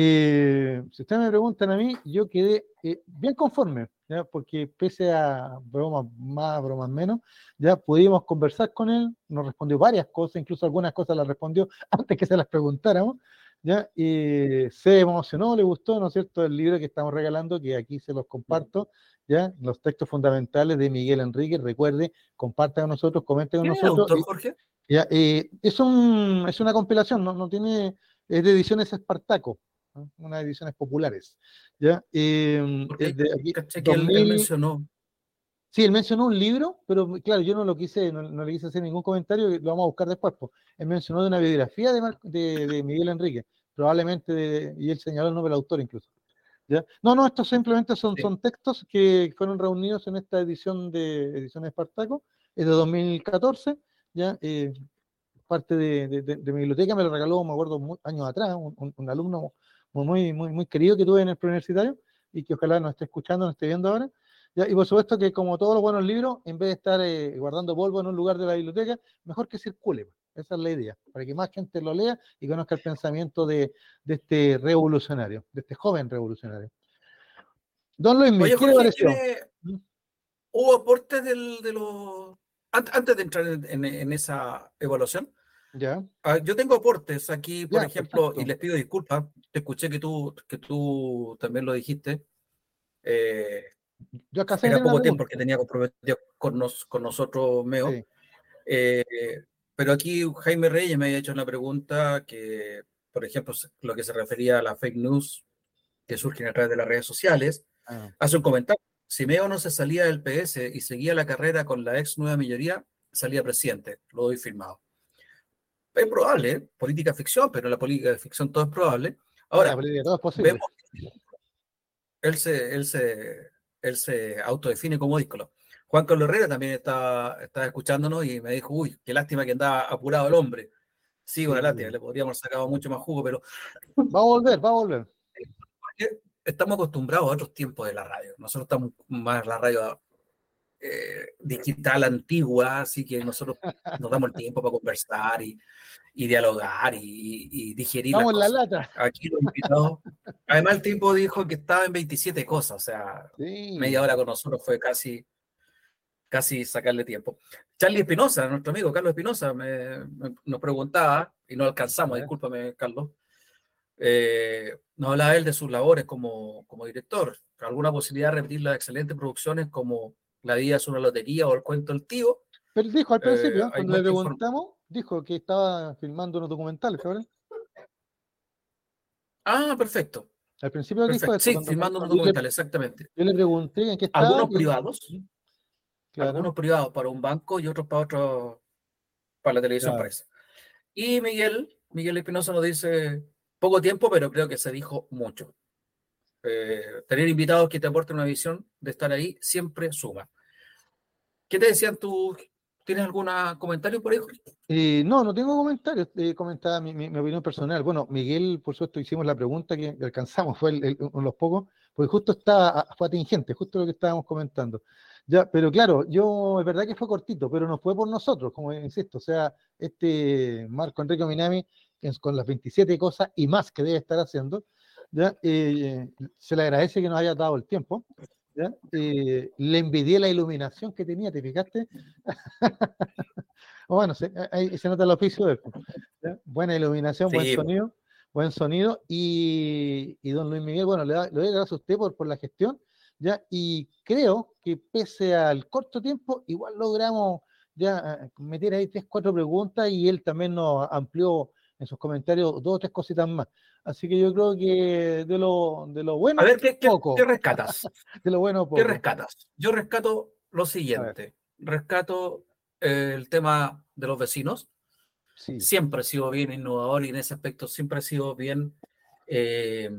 Si ustedes me preguntan a mí, yo quedé bien conforme, ¿ya? porque pese a bromas más, bromas menos, ya pudimos conversar con él, nos respondió varias cosas, incluso algunas cosas las respondió antes que se las preguntáramos, ¿ya? Se emocionó, le gustó, ¿no es cierto?, el libro que estamos regalando, que aquí se los comparto, ¿ya? Los textos fundamentales de Miguel Enrique, recuerde, compartan con nosotros, comenten con nosotros. Autor, Jorge? ¿ya? Eh, es, un, es una compilación, no, no tiene, es de ediciones Espartaco, unas ediciones populares, ¿ya? Eh, de aquí, que él mencionó. Sí, él mencionó un libro, pero claro, yo no lo quise, no, le quise hacer ningún comentario, lo vamos a buscar después. Pues. Él mencionó de una biografía de, de, Miguel Enrique, probablemente, y él señaló el nombre del autor incluso. ¿ya? No, no, estos simplemente son, son textos que fueron reunidos en esta edición de Ediciones Espartaco, es de 2014, ¿ya? Eh, parte de, de, mi biblioteca, me lo regaló, me acuerdo, años atrás, un, un, alumno muy, muy, muy querido que tuve en el preuniversitario y que ojalá nos esté escuchando, nos esté viendo ahora y por supuesto que como todos los buenos libros, en vez de estar eh, guardando polvo en un lugar de la biblioteca, mejor que circule. Pues. Esa es la idea, para que más gente lo lea y conozca el pensamiento de, este revolucionario, de este joven revolucionario. Don Luis, ¿qué le pareció? ¿Mm? ¿Hubo aportes de los... Antes de entrar en, esa evaluación, ya. Ah, yo tengo aportes aquí, por ejemplo, y les pido disculpas, te escuché que tú, que tú también lo dijiste. Eh, yo acá Era poco tiempo porque tenía comprometido con, con nosotros, Meo. Eh, pero aquí Jaime Reyes me había hecho una pregunta que, por ejemplo, lo que se refería a la fake news que surgen a través de las redes sociales. Ah. Hace un comentario. Si Meo no se salía del PS y seguía la carrera con la ex nueva mayoría, salía presidente. Lo doy firmado. Es probable, ¿eh? política ficción, pero en la política de ficción todo es probable. Ahora, vemos, él se, él se él se autodefine como díscolo. Juan Carlos Herrera también estaba, estaba escuchándonos y me dijo, uy, qué lástima que andaba apurado el hombre. Sí, una lástima, le podríamos haber sacado mucho más jugo, pero... Va a volver, va a volver. Estamos acostumbrados a otros tiempos de la radio. Nosotros estamos más en la radio eh, digital antigua, así que nosotros nos damos el tiempo para conversar y, y dialogar y, y digerir. Vamos la lata. Aquí lo. Además, el tipo dijo que estaba en 27 cosas, o sea, media hora con nosotros fue casi casi sacarle tiempo. Charlie Espinosa, nuestro amigo Carlos Espinosa, nos preguntaba, y no alcanzamos, discúlpame, Carlos, eh, nos hablaba él de sus labores como, como director. ¿Alguna posibilidad de repetir las excelentes producciones como La vida es una lotería o El cuento del tío? Pero dijo al principio, eh, cuando le preguntamos, dijo que estaba filmando unos documentales, ¿sabes? Ah, perfecto. Al principio dijo eso. Sí, filmando unos documentales, exactamente. Yo le pregunté en qué estaba. Algunos privados algunos privados para un banco y otros para otro, para la televisión parece. Y Miguel, Miguel Espinosa nos dice poco tiempo, pero creo que se dijo mucho. Eh, tener invitados que te aporten una visión de estar ahí siempre suma. ¿Qué te decían tú? ¿Tienes algún comentario por ahí? Eh, no, no tengo comentarios. Eh, comentaba mi, mi, opinión personal. Bueno, Miguel, por supuesto, hicimos la pregunta que alcanzamos, fue el, uno de los pocos, porque justo estaba, fue atingente, justo lo que estábamos comentando. Ya, pero claro, yo es verdad que fue cortito, pero no fue por nosotros, como insisto. O sea, este Marco Enrique Minami, con las 27 cosas y más que debe estar haciendo, ¿ya? Eh, se le agradece que nos haya dado el tiempo. ¿ya? Eh, le envidié la iluminación que tenía, ¿te fijaste? bueno, se, ahí se nota el oficio de Buena iluminación, buen sonido, buen sonido. Y, y, don Luis Miguel, bueno, le, doy gracias a usted por, por la gestión ¿ya? Y creo que pese al corto tiempo, igual logramos ya meter ahí tres, cuatro preguntas y él también nos amplió en sus comentarios dos o tres cositas más. Así que yo creo que de lo, de lo bueno. A ver, ¿qué, qué, rescatas? de lo bueno, ¿Qué rescatas? Yo rescato lo siguiente: rescato eh, el tema de los vecinos. Siempre ha sido bien innovador y en ese aspecto siempre ha sido bien eh,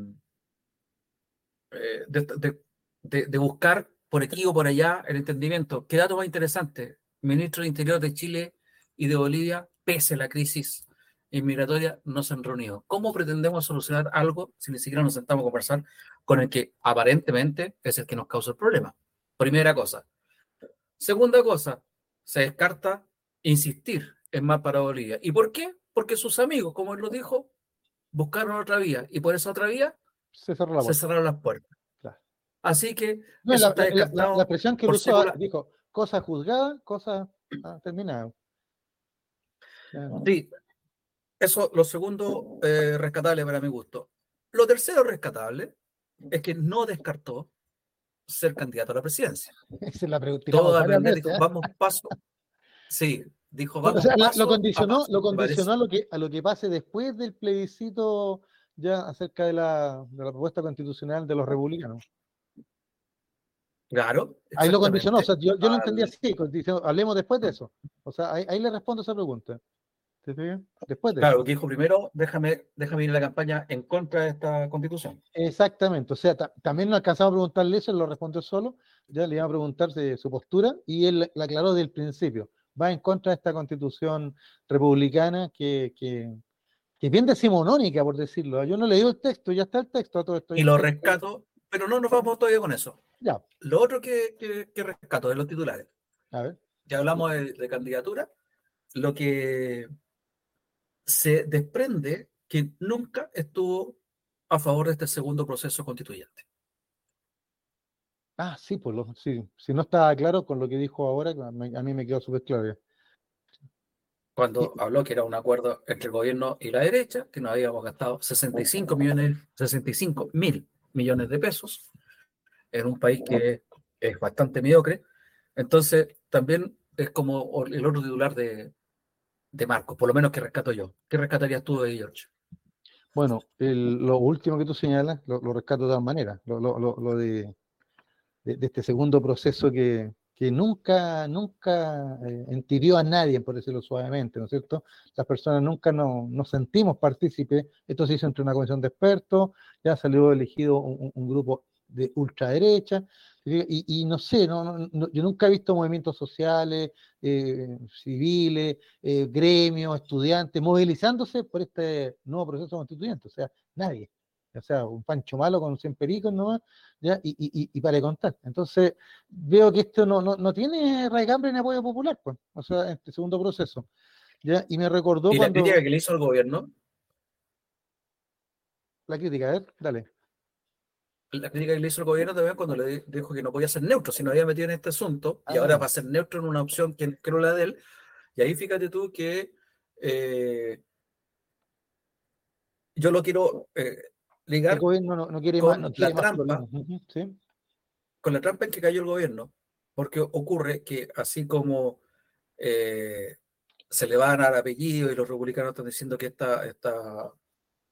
de, de, buscar por aquí o por allá el entendimiento. ¿Qué dato más interesante? Ministro de Interior de Chile y de Bolivia, pese a la crisis inmigratoria, no se han reunido. ¿Cómo pretendemos solucionar algo si ni siquiera nos sentamos a conversar con el que aparentemente es el que nos causa el problema? Primera cosa. Segunda cosa, se descarta insistir en más para Bolivia. ¿Y por qué? Porque sus amigos, como él lo dijo, buscaron otra vía y por esa otra vía se, se cerraron las puertas. Así que la, la, expresión que usó dijo, cosa juzgada, cosa ah, terminada. Sí, eso lo segundo eh, rescatable para mi gusto. Lo tercero rescatable es que no descartó ser candidato a la presidencia. Esa es la pregunta. Todo dijo, ¿eh? vamos paso. Sí, dijo, vamos paso Lo condicionó, lo condicionó a, lo que, a lo que pase después del plebiscito ya acerca de la, de la propuesta constitucional de los republicanos. Claro. Ahí lo condicionó, o sea, yo, yo lo entendí así, hablemos después de eso. O sea, ahí, le respondo esa pregunta. Después de claro, que dijo primero, déjame, déjame ir a la campaña en contra de esta constitución. Exactamente, o sea, también no alcanzamos a preguntarle eso, él lo respondió solo, ya le iba a preguntar su postura y él la aclaró desde el principio. Va en contra de esta constitución republicana que, que, que es bien decimonónica, por decirlo. Yo no le digo el texto, ya está el texto. Todo esto y lo rescato, pero no nos vamos todavía con eso. Lo otro que, que, rescato de los titulares. Ya hablamos de, candidatura. Lo que se desprende que nunca estuvo a favor de este segundo proceso constituyente. Ah, sí, pues sí. Si no estaba claro con lo que dijo ahora, a mí me quedó súper claro. Cuando habló que era un acuerdo entre el gobierno y la derecha, que nos habíamos gastado 65 millones, 65 mil millones de pesos en un país que es bastante mediocre. Entonces, también es como el otro titular de, de Marcos, por lo menos que rescato yo. ¿Qué rescatarías tú de George? Bueno, lo último que tú señalas, lo, rescato de todas maneras, lo, de, este segundo proceso que, que nunca, nunca eh, a nadie, por decirlo suavemente, ¿no es cierto? Las personas nunca nos, nos sentimos partícipes. Esto se hizo entre una comisión de expertos, ya salió elegido un, un grupo de ultraderecha, Y, no sé, no, yo nunca he visto movimientos sociales, eh, civiles, eh, gremios, estudiantes, movilizándose por este nuevo proceso constituyente. O sea, nadie. O sea, un pancho malo con 100 pericos nomás, ¿ya? Y, y, y para contar. Entonces, veo que esto no, no, no tiene raigambre en apoyo popular, pues. O sea, este segundo proceso. ¿ya? Y me recordó. ¿Y cuando... la crítica que le hizo el gobierno? La crítica, a ver, dale la crítica que le hizo el gobierno también cuando le dijo que no podía ser neutro, si no había metido en este asunto, y ahora ah. va a ser neutro en una opción que, que no la de él. Y ahí fíjate tú que eh, yo lo quiero eh, ligar el gobierno no, quiere con más, la trampa, con la trampa en que cayó el gobierno, porque ocurre que así como eh, se le van a dar apellido y los republicanos están diciendo que esta, esta,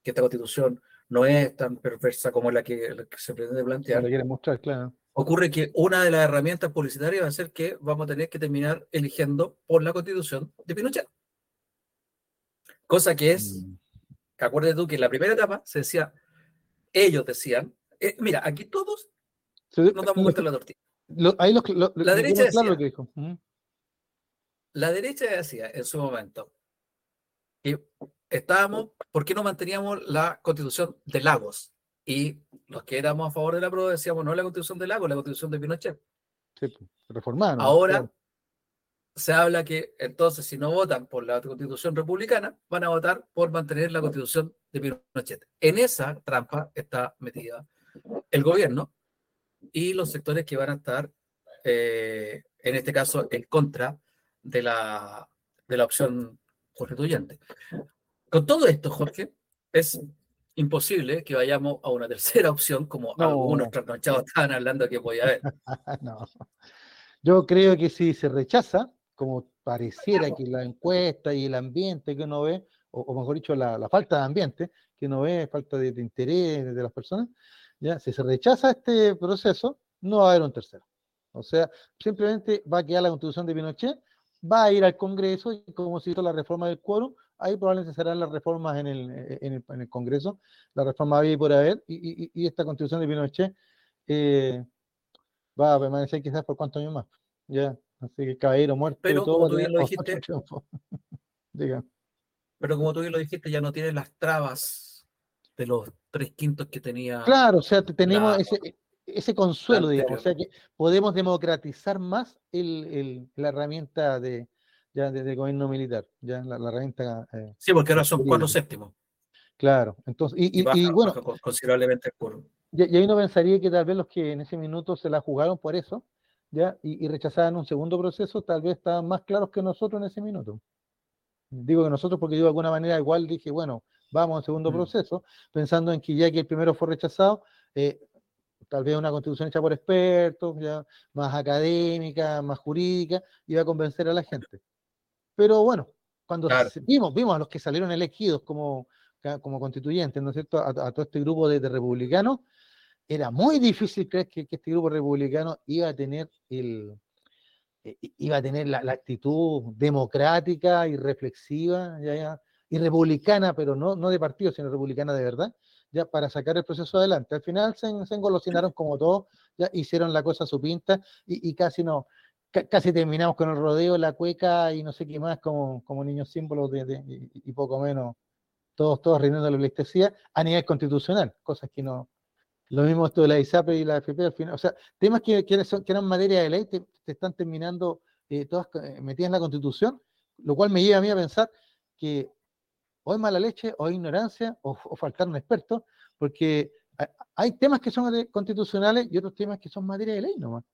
que esta constitución no es tan perversa como la que, se pretende plantear. mostrar, claro. Ocurre que una de las herramientas publicitarias va a ser que vamos a tener que terminar eligiendo por la constitución de Pinochet. Cosa que es, mm. acuérdate tú que en la primera etapa se decía, ellos decían, eh, mira, aquí todos nos damos vuelta la tortilla. la derecha decía, la derecha decía en su momento que estábamos, ¿por qué no manteníamos la constitución de Lagos? Y los que éramos a favor de la prueba decíamos, no la constitución de Lagos, la constitución de Pinochet. Sí, pues, reformaron. Ahora se habla que entonces si no votan por la constitución republicana, van a votar por mantener la constitución de Pinochet. En esa trampa está metida el gobierno y los sectores que van a estar, eh, en este caso, en contra de la, de la opción constituyente. Con todo esto, Jorge, es imposible que vayamos a una tercera opción, como algunos trasnochados estaban hablando que podía haber. no. Yo creo que si se rechaza, como pareciera que la encuesta y el ambiente que uno ve, o, mejor dicho, la, falta de ambiente que uno ve, falta de, interés de las personas, ya si se rechaza este proceso, no va a haber un tercero. O sea, simplemente va a quedar la constitución de Pinochet, va a ir al Congreso y como se hizo la reforma del quórum, ahí probablemente serán las reformas en el, en el, en el Congreso, la reforma había por haber, y, y, y, esta constitución de Pinochet eh, va a permanecer quizás por cuántos años más. Ya, así que caballero muerto. Pero todo, como tú bien lo dijiste, Diga. pero como tú bien lo dijiste, ya no tiene las trabas de los tres quintos que tenía. Claro, o sea, tenemos ese, ese consuelo, digamos, o sea que podemos democratizar más el, el, la herramienta de, ya desde gobierno militar, ya la, la renta. Eh, sí, porque ahora son cuatro séptimos. Claro, entonces, y, y, bueno, considerablemente Y, ahí no pensaría que tal vez los que en ese minuto se la jugaron por eso, ya, y, rechazaban un segundo proceso, tal vez estaban más claros que nosotros en ese minuto. Digo que nosotros porque yo de alguna manera igual dije, bueno, vamos al segundo mm. proceso, pensando en que ya que el primero fue rechazado, eh, tal vez una constitución hecha por expertos, ya más académica, más jurídica, iba a convencer a la gente. Pero bueno, cuando vimos, vimos a los que salieron elegidos como, como constituyentes, ¿no es cierto?, a, todo este grupo de, republicanos, era muy difícil creer que, este grupo republicano iba a tener el iba a tener la, actitud democrática y reflexiva ya, y republicana, pero no, no de partido, sino republicana de verdad, ya para sacar el proceso adelante. Al final se, se engolosinaron como todos, ya hicieron la cosa a su pinta y, y casi no, casi terminamos con el rodeo, la cueca y no sé qué más, como, como niños símbolos de, y, poco menos, todos, todos reinando la pleistesía a nivel constitucional, cosas que no. Lo mismo esto de la ISAPRE y la AFP al final. O sea, temas que, que, son, que eran materia de ley, te, están terminando eh, todas eh, metidas en la constitución, lo cual me lleva a mí a pensar que o hay mala leche, o hay ignorancia, o, o faltaron expertos, porque hay temas que son constitucionales y otros temas que son materia de ley nomás.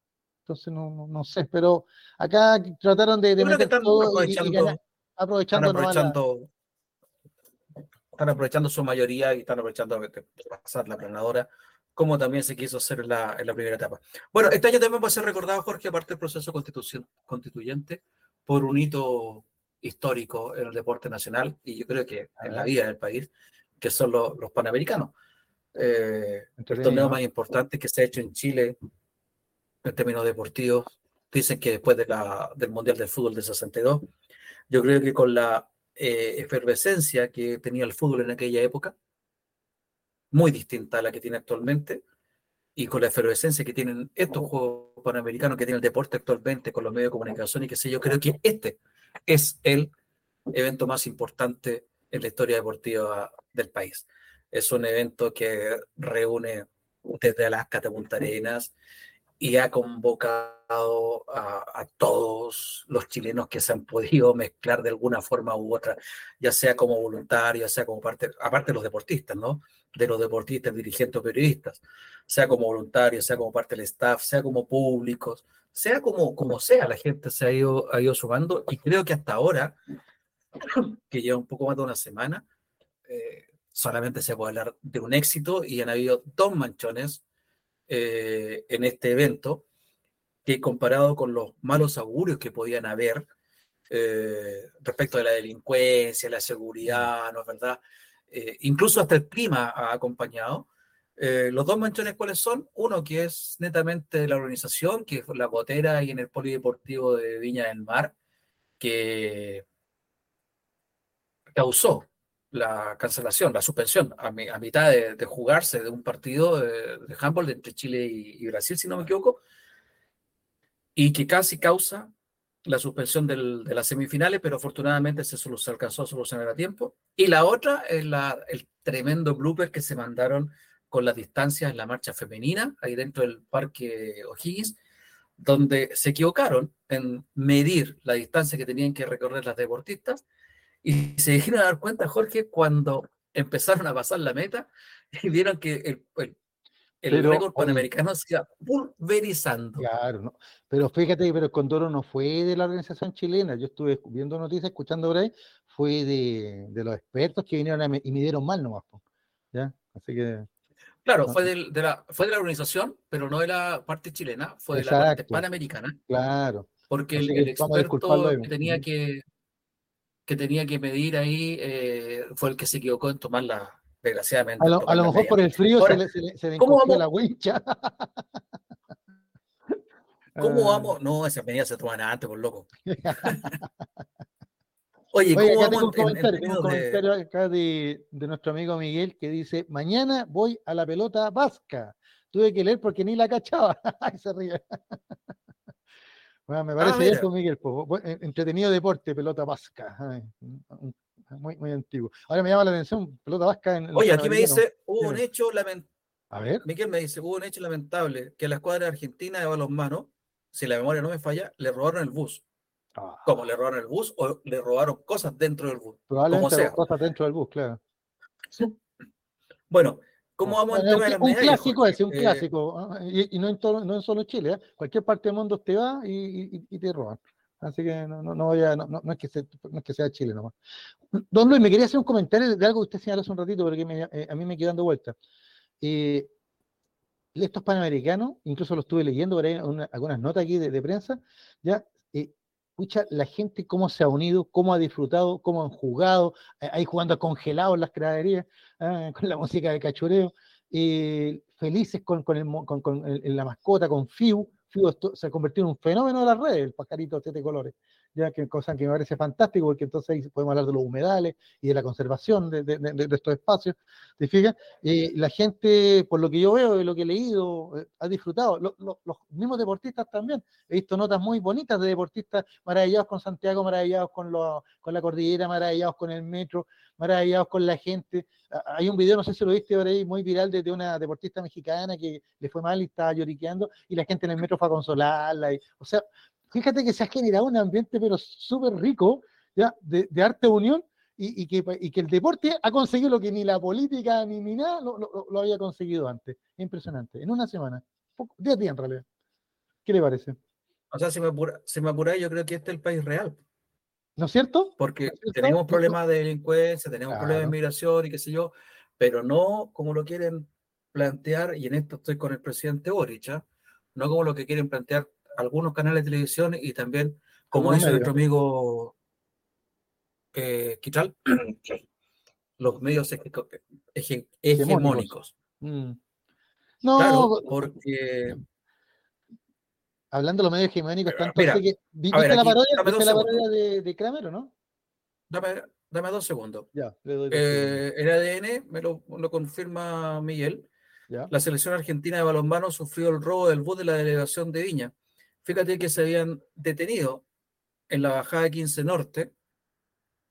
Entonces no, no, sé, pero acá trataron de, de meter todo aprovechando, y, aprovechando, están aprovechando, están aprovechando su mayoría y están aprovechando de pasar la planadora, como también se quiso hacer en la, en la primera etapa. Bueno, este año también va a ser recordado, Jorge, aparte del proceso constituyente, por un hito histórico en el deporte nacional y yo creo que en la vida del país, que son los, los panamericanos. Eh, el torneo más importante que se ha hecho en Chile en términos deportivos. Dicen que después de la, del Mundial del Fútbol de 62, yo creo que con la eh, efervescencia que tenía el fútbol en aquella época, muy distinta a la que tiene actualmente, y con la efervescencia que tienen estos Juegos Panamericanos, que tiene el deporte actualmente con los medios de comunicación y qué sé yo, creo que este es el evento más importante en la historia deportiva del país. Es un evento que reúne desde Alaska hasta Punta Arenas y ha convocado a, todos los chilenos que se han podido mezclar de alguna forma u otra, ya sea como voluntario, ya sea como parte, aparte de los deportistas, ¿no? De los deportistas, dirigentes periodistas, sea como voluntario, sea como parte del staff, sea como públicos, sea como, como sea, la gente se ha ido, ha ido sumando y creo que hasta ahora, que lleva un poco más de una semana, eh, solamente se puede hablar de un éxito y han habido dos manchones eh, en este evento, que comparado con los malos augurios que podían haber eh, respecto de la delincuencia, la seguridad, ¿no es verdad? Eh, incluso hasta el clima ha acompañado. los dos manchones, ¿cuáles son? Uno que es netamente la organización, que es la gotera y en el polideportivo de Viña del Mar, que causó la cancelación, la suspensión a, mitad de, jugarse de un partido de, de handball entre Chile y, Brasil, si no me equivoco, y que casi causa la suspensión de las semifinales, pero afortunadamente se, se, alcanzó a solucionar a tiempo. Y la otra es la, el tremendo blooper que se mandaron con las distancias en la marcha femenina, ahí dentro del Parque O'Higgins, donde se equivocaron en medir la distancia que tenían que recorrer las deportistas y se dijeron a dar cuenta, Jorge, cuando empezaron a pasar la meta y vieron que el, el, récord panamericano se iba pulverizando. Claro, no. pero fíjate, pero el Condoro no fue de la organización chilena. Yo estuve viendo noticias, escuchando por ahí, fue de, de los expertos que vinieron a, y midieron mal nomás. ¿ya? Así que. Claro, fue, de, de, la, fue de la organización, pero no de la parte chilena, fue de la parte panamericana. Claro. Porque el, el experto que tenía que, que tenía que medir ahí eh, fue el que se equivocó en tomarla, desgraciadamente. A lo, a lo mejor por el frío se le, se le, se le la wincha. ¿Cómo ah. vamos? No, esas medidas se toman antes, por loco. Oye, Oye ¿cómo vamos un comentario, un comentario acá de, de, nuestro amigo Miguel que dice, mañana voy a la pelota vasca. Tuve que leer porque ni la cachaba. se ríe. Bueno, me parece ah, bien Miguel. entretenido deporte, pelota vasca. muy, muy antiguo. Ahora me llama la atención, pelota vasca en. Oye, aquí me dice, hubo un hecho lamentable. A ver. Miguel me dice, hubo un hecho lamentable que a la escuadra argentina de balonmano, si la memoria no me falla, le robaron el bus. Ah. Como le robaron el bus o le robaron cosas dentro del bus. Probablemente cosas dentro del bus, claro. Bueno, ¿Cómo vamos a entrar Un clásico ese, un eh, clásico. ¿ah? Y, no, en todo, no en solo Chile, ¿eh? cualquier parte del mundo te va y, y, te roban. Así que no, no, no, voy a, no, no, es que sea, no es que sea Chile nomás. Don Luis, me quería hacer un comentario de algo que usted señaló hace un ratito, porque me, eh, a mí me quedó dando vuelta. Eh, estos panamericanos, incluso lo estuve leyendo por ahí algunas notas aquí de, de prensa, ya, escucha la gente cómo se ha unido, cómo ha disfrutado, cómo han jugado, ahí jugando a congelado en las graderías, ah, con la música de cachureo, eh, felices con, con, el, con la mascota, con Fiu. Fiu se ha convertido en un fenómeno de las redes, el pajarito de siete colores ya que cosa que me parece fantástico, porque entonces ahí podemos hablar de los humedales y de la conservación de, de, de, estos espacios, ¿te fijas? y la gente, por lo que yo veo y lo que he leído, eh, ha disfrutado, los mismos deportistas también, he visto notas muy bonitas de deportistas maravillados con Santiago, maravillados con, lo, con la cordillera, maravillados con el metro, maravillados con la gente. Hay un video, no sé si lo viste por ahí, muy viral de, una deportista mexicana que le fue mal y estaba lloriqueando y la gente en el metro fue a consolarla. O sea, fíjate que se ha generado un ambiente, pero súper rico, ¿ya? De, de, arte unión, y, y, que, y, que, el deporte ha conseguido lo que ni la política ni, ni nada lo, lo, lo, había conseguido antes. Impresionante. En una semana. Diez días en realidad. ¿Qué le parece? O sea, si me, apura, si me apura, yo creo que este es el país real. ¿No es cierto? Porque ¿No es cierto? tenemos problemas de delincuencia, tenemos claro. problemas de migración y qué sé yo, pero no como lo quieren plantear, y en esto estoy con el presidente Boric, ¿eh? no como lo que quieren plantear algunos canales de televisión y también, como dice nuestro amigo eh, Quital, los medios hegemónicos. Mm. No, claro, porque... Hablando de los medios hegemónicos, tanto Mira, que, ¿viste ver, la parodia, ¿viste la parodia de, de, Kramer o no? Dame, dame dos segundos. Ya, le doy eh, el ADN me lo, lo confirma Miguel. la selección argentina de balonmano sufrió el robo del bus de la delegación de Viña. Fíjate que se habían detenido en la bajada 15 Norte,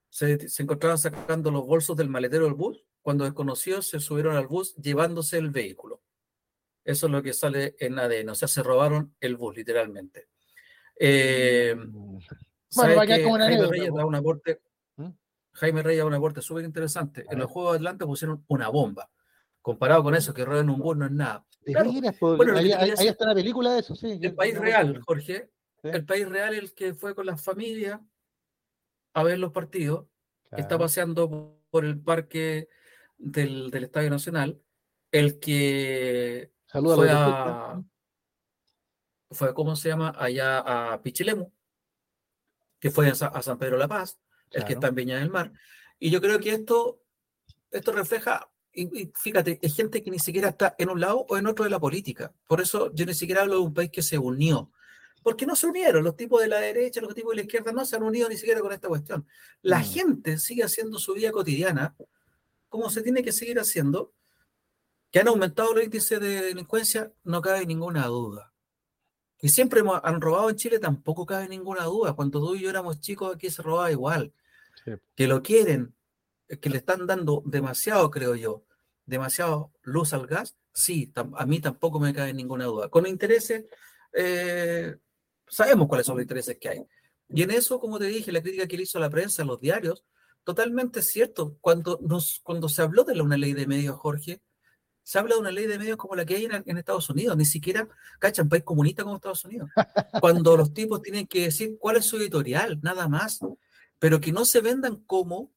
se, se encontraban sacando los bolsos del maletero del bus, cuando desconocidos se subieron al bus llevándose el vehículo. Eso es lo que sale en ADN, o sea, se robaron el bus, literalmente. Eh, Mm. Bueno, va a quedar como una Jaime anécdota, Reyes da un aporte, ¿Mm? Jaime Reyes da un aporte súper interesante. En ver. los Juegos de Atlanta pusieron una bomba. Comparado con eso, que roben un bus no es nada. Claro, po, bueno, ahí, decir- está la película de eso, sí. El país real, Jorge, Sí. el país real, el que fue con las familias a ver los partidos, está paseando por el parque del, del Estadio Nacional, el que Saluda fue a, fue, ¿cómo se llama? Allá a Pichilemu, que fue a, Sa- a San Pedro La Paz, el que está en Viña del Mar. Y yo creo que esto, esto refleja, y, y fíjate, es gente que ni siquiera está en un lado o en otro de la política. Por eso yo ni siquiera hablo de un país que se unió. Porque no se unieron, los tipos de la derecha, los tipos de la izquierda no se han unido ni siquiera con esta cuestión. La Mm. gente sigue haciendo su vida cotidiana como se tiene que seguir haciendo. Que han aumentado los índices de delincuencia, no cabe ninguna duda. Y siempre han robado en Chile, tampoco cabe ninguna duda. Cuando tú y yo éramos chicos, aquí se robaba igual. Sí. Que lo quieren, que le están dando demasiado, creo yo, demasiado luz al gas, sí, a mí tampoco me cabe ninguna duda. Con intereses, eh, sabemos cuáles son los intereses que hay. Y en eso, como te dije, la crítica que le hizo a la prensa, a los diarios, totalmente cierto. Cuando, nos, cuando se habló de una ley de medios, Jorge, se habla de una ley de medios como la que hay en, en Estados Unidos, ni siquiera, cachan, país comunista como Estados Unidos. Cuando los tipos tienen que decir cuál es su editorial, nada más, pero que no se vendan como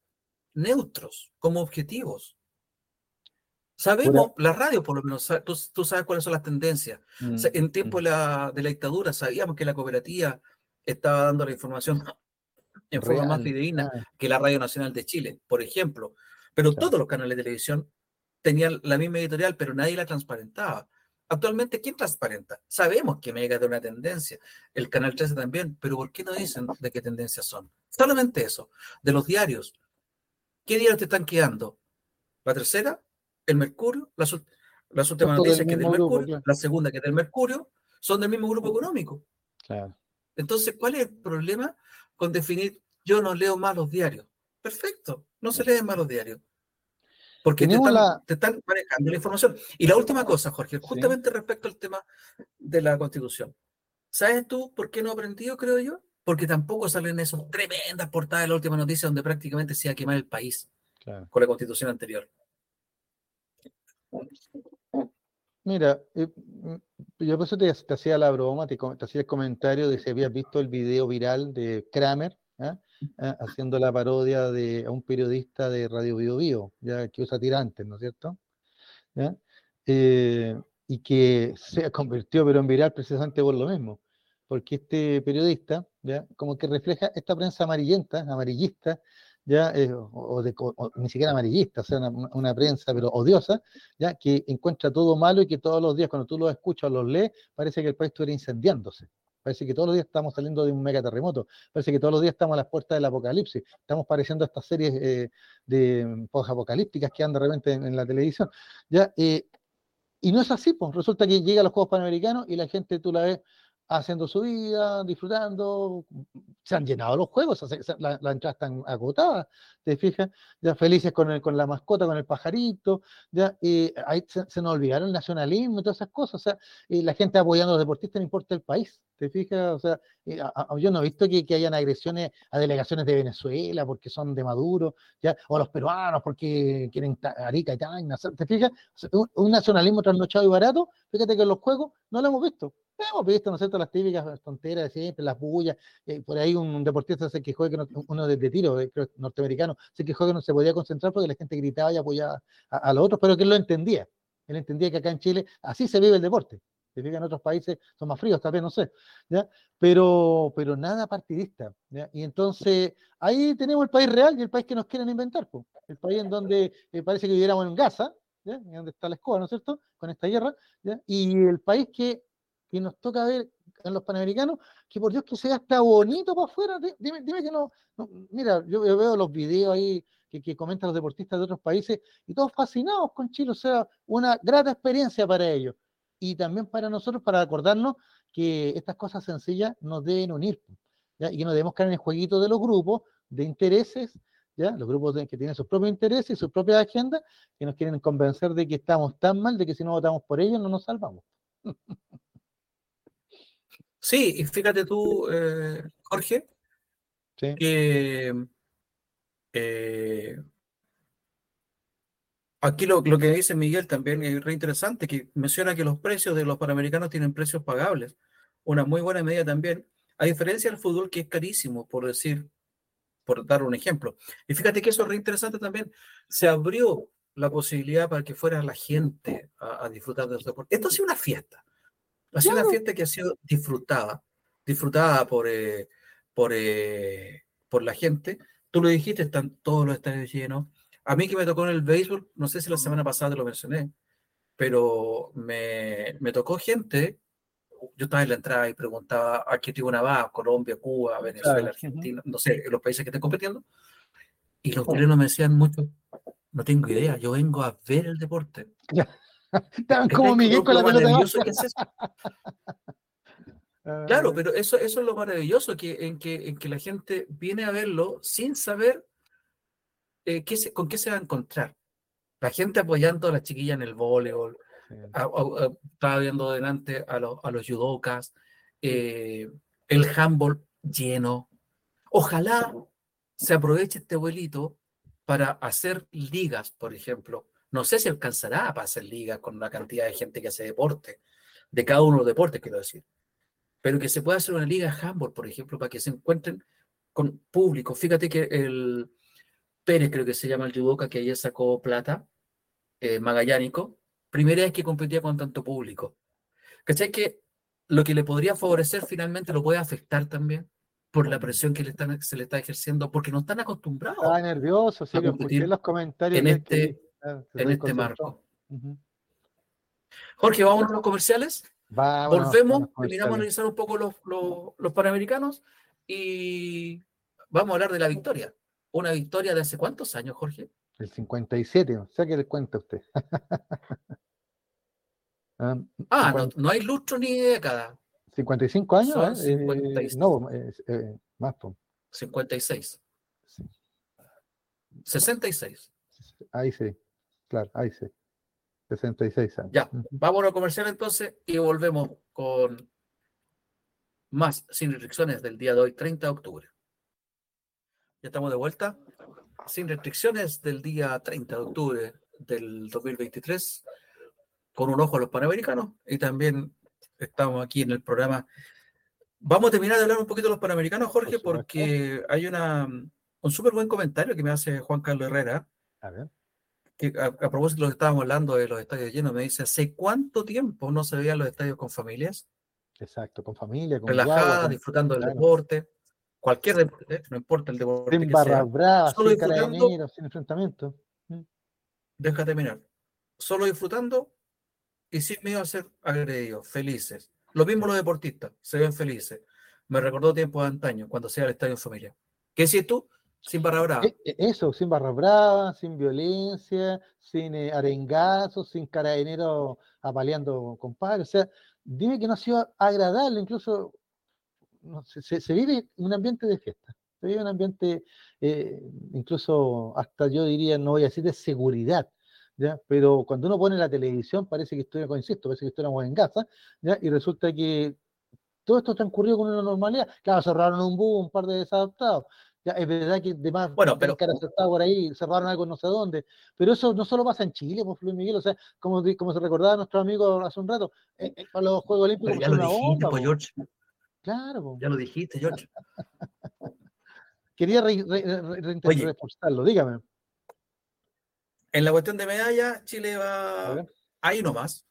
neutros, como objetivos. Sabemos, la radio por lo menos, tú, tú sabes cuáles son las tendencias. Mm, O sea, en tiempo mm. de la, de la dictadura sabíamos que la cooperativa estaba dando la información en forma más fidedigna que la Radio Nacional de Chile, por ejemplo. Pero Claro. todos los canales de televisión tenían la misma editorial, pero nadie la transparentaba. Actualmente, ¿quién transparenta? Sabemos que Mega de una tendencia, el Canal 13 también, pero ¿por qué no dicen de qué tendencias son? Solamente eso. De los diarios, ¿qué diarios te están quedando? ¿La tercera? ¿El Mercurio? Las, últimas del noticias que es del grupo, Mercurio, claro. la segunda que es del Mercurio, son del mismo grupo económico. claro. Entonces, ¿cuál es el problema con definir yo no leo más los diarios? Perfecto, no se leen más los diarios. Porque te Tenemos están, la- te están manejando la información. Y la última cosa, Jorge, justamente respecto al tema de la constitución. ¿Sabes tú por qué no he aprendido, creo yo? Porque tampoco salen esas tremendas portadas de la última noticia donde prácticamente se iba a quemar el país Claro. con la constitución anterior. Mira, eh, mm, yo por eso te, te hacía la broma, te, te hacía el comentario de si habías visto el video viral de Kramer, ¿ah? Ah, haciendo la parodia de a un periodista de Radio Bio Bio, ya que usa tirantes, ¿no es cierto? ¿Ya? Eh, y que se convirtió pero en viral precisamente por lo mismo, porque este periodista, como que refleja esta prensa amarillenta, amarillista, ya, eh, o, ni siquiera amarillista, o sea, una, prensa pero odiosa, ya, que encuentra todo malo y que todos los días cuando tú los escuchas o los lees, parece que el país estuviera incendiándose. Parece que todos los días estamos saliendo de un megaterremoto. Parece que todos los días estamos a las puertas del apocalipsis. Estamos pareciendo a estas series eh, de apocalípticas que andan de repente en, en la televisión. ¿ya? Eh, y no es así, pues. Resulta que llega a los Juegos Panamericanos y la gente tú la ves haciendo su vida, disfrutando. Se han llenado los juegos, se- la, la entrada están agotadas, ¿te fijas? Ya felices con, el, con la mascota, con el pajarito, ya eh, ahí se, nos olvidaron el nacionalismo y todas esas cosas. O sea, eh, la gente apoyando a los deportistas, no importa el país, ¿te fijas? O sea, yo no he visto que, hayan agresiones a delegaciones de Venezuela porque son de Maduro, ya, o los peruanos porque quieren Arica y Tacna, ¿te fijas? Un, un nacionalismo trasnochado y barato, fíjate que en los juegos no lo hemos visto. Hemos visto, ¿no es cierto?, las típicas tonteras de siempre, las bullas. eh, por ahí un deportista se quejó que no- uno de, tiro, eh, creo, norteamericano, se quejó que no se podía concentrar porque la gente gritaba y apoyaba a, los otros, pero que él lo entendía. Él entendía que acá en Chile así se vive el deporte. Se fija en otros países son más fríos, tal vez, no sé. ¿ya? Pero, pero nada partidista. ¿ya? Y entonces ahí tenemos el país real y el país que nos quieren inventar. po. El país en donde eh, parece que viviéramos en Gaza, donde está la escoba, ¿no es cierto? Con esta guerra. Y el país que, que nos toca ver en los panamericanos, que por Dios que sea hasta bonito para afuera. di- Dime, dime que no, Mira, yo, veo los videos ahí que, comentan los deportistas de otros países y todos fascinados con Chile, o sea, una grata experiencia para ellos y también para nosotros para acordarnos que estas cosas sencillas nos deben unir y que no debemos caer en el jueguito de los grupos de intereses, ¿ya? los grupos que tienen sus propios intereses y sus propias agendas que nos quieren convencer de que estamos tan mal de que si no votamos por ellos no nos salvamos. Sí, y fíjate tú, eh, Jorge, que eh, aquí lo, que dice Miguel también es re interesante, que menciona que los precios de los panamericanos tienen precios pagables. Una muy buena medida también, a diferencia del fútbol que es carísimo, por decir, por dar un ejemplo. Y fíjate que eso es re interesante también. Se abrió la posibilidad para que fuera la gente a, disfrutar de los deportes. Esto ha sido una fiesta. Ha sido una fiesta que ha sido disfrutada, disfrutada por, eh, por, eh, por la gente. Tú lo dijiste, están todos los estadios llenos. A mí que me tocó en el béisbol, no sé si la semana pasada te lo mencioné, pero me, me tocó gente, yo estaba en la entrada y preguntaba a qué tribuna va, Colombia, Cuba, Venezuela, Argentina, no sé, los países que estén compitiendo, y los chilenos me decían mucho, no tengo idea, yo vengo a ver el deporte. Estaban como Miguel con la pelota. Claro, ah. pero eso, eso es lo maravilloso, que, en, que, en que la gente viene a verlo sin saber eh, qué con qué se va a encontrar. La gente apoyando a la chiquilla en el voleibol, estaba viendo delante a, a los judocas, eh, el handball lleno. Ojalá se aproveche este vuelito para hacer ligas, por ejemplo. No sé si alcanzará para hacer ligas con la cantidad de gente que hace deporte, de cada uno de los deportes, quiero decir pero que se pueda hacer una liga de handball, por ejemplo, para que se encuentren con público. Fíjate que el Pérez, creo que se llama el judoka, que ayer sacó plata, eh, magallánico, primera vez que competía con tanto público. ¿Cachai? Que lo que le podría favorecer finalmente lo puede afectar también por la presión que le están, se le está ejerciendo, porque no están acostumbrados. Está nervioso, sí, en los comentarios. En este, en este marco. Jorge, ¿vamos a los comerciales? Volvemos, terminamos a analizar un poco los, los, panamericanos y vamos a hablar de la victoria. Una victoria de hace cuántos años, Jorge? El 57, o sea que le cuenta usted. ah, ah no, no, hay lustro ni década. 55 años, ¿eh? 56. Eh, no, eh, más. 56. Sí. 66. Ahí sí, claro, ahí sí. 66 años. Ya, vamos a comercial entonces y volvemos con más sin restricciones del día de hoy, 30 de octubre. Ya estamos de vuelta. Sin restricciones del día 30 de octubre del 2023, con un ojo a los panamericanos y también estamos aquí en el programa. Vamos a terminar de hablar un poquito de los panamericanos, Jorge, porque hay una, un súper buen comentario que me hace Juan Carlos Herrera. A ver a, propósito de lo que estábamos hablando de los estadios llenos, me dice, ¿hace cuánto tiempo no se veían los estadios con familias? Exacto, con familia, con Relajadas, disfrutando del deporte, cualquier deporte, no importa el deporte. Sin barras bravas, sin carabineros, sin enfrentamiento. Mm. Déjate mirar. Solo disfrutando y sin miedo a ser agredidos, felices. Lo mismo los deportistas, se ven felices. Me recordó tiempos de antaño, cuando sea el estadio en familia. ¿Qué decís tú? Sin barra brava. E, e, eso, sin barra brava, sin violencia, sin eh, arengazos, sin carabinero apaleando compadres. O sea, dime que no ha sido agradable, incluso se, vive un ambiente de fiesta, se vive un ambiente, eh, incluso hasta yo diría, no voy a decir de seguridad, ¿ya? pero cuando uno pone la televisión parece que estuviera, insisto, parece que estuviéramos en casa, ¿ya? y resulta que todo esto transcurrió con una normalidad. Claro, cerraron un bus, un par de desadaptados, ya, es verdad que demás bueno, pero, por ahí, cerraron algo no sé dónde. Pero eso no solo pasa en Chile, pues Luis Miguel, o sea, como, como se recordaba nuestro amigo hace un rato, eh, eh, para los Juegos Olímpicos. ya lo dijiste, pues, George. Claro. Ya lo dijiste, George. Quería re, reforzarlo, dígame. En la cuestión de medalla, Chile va ahí nomás,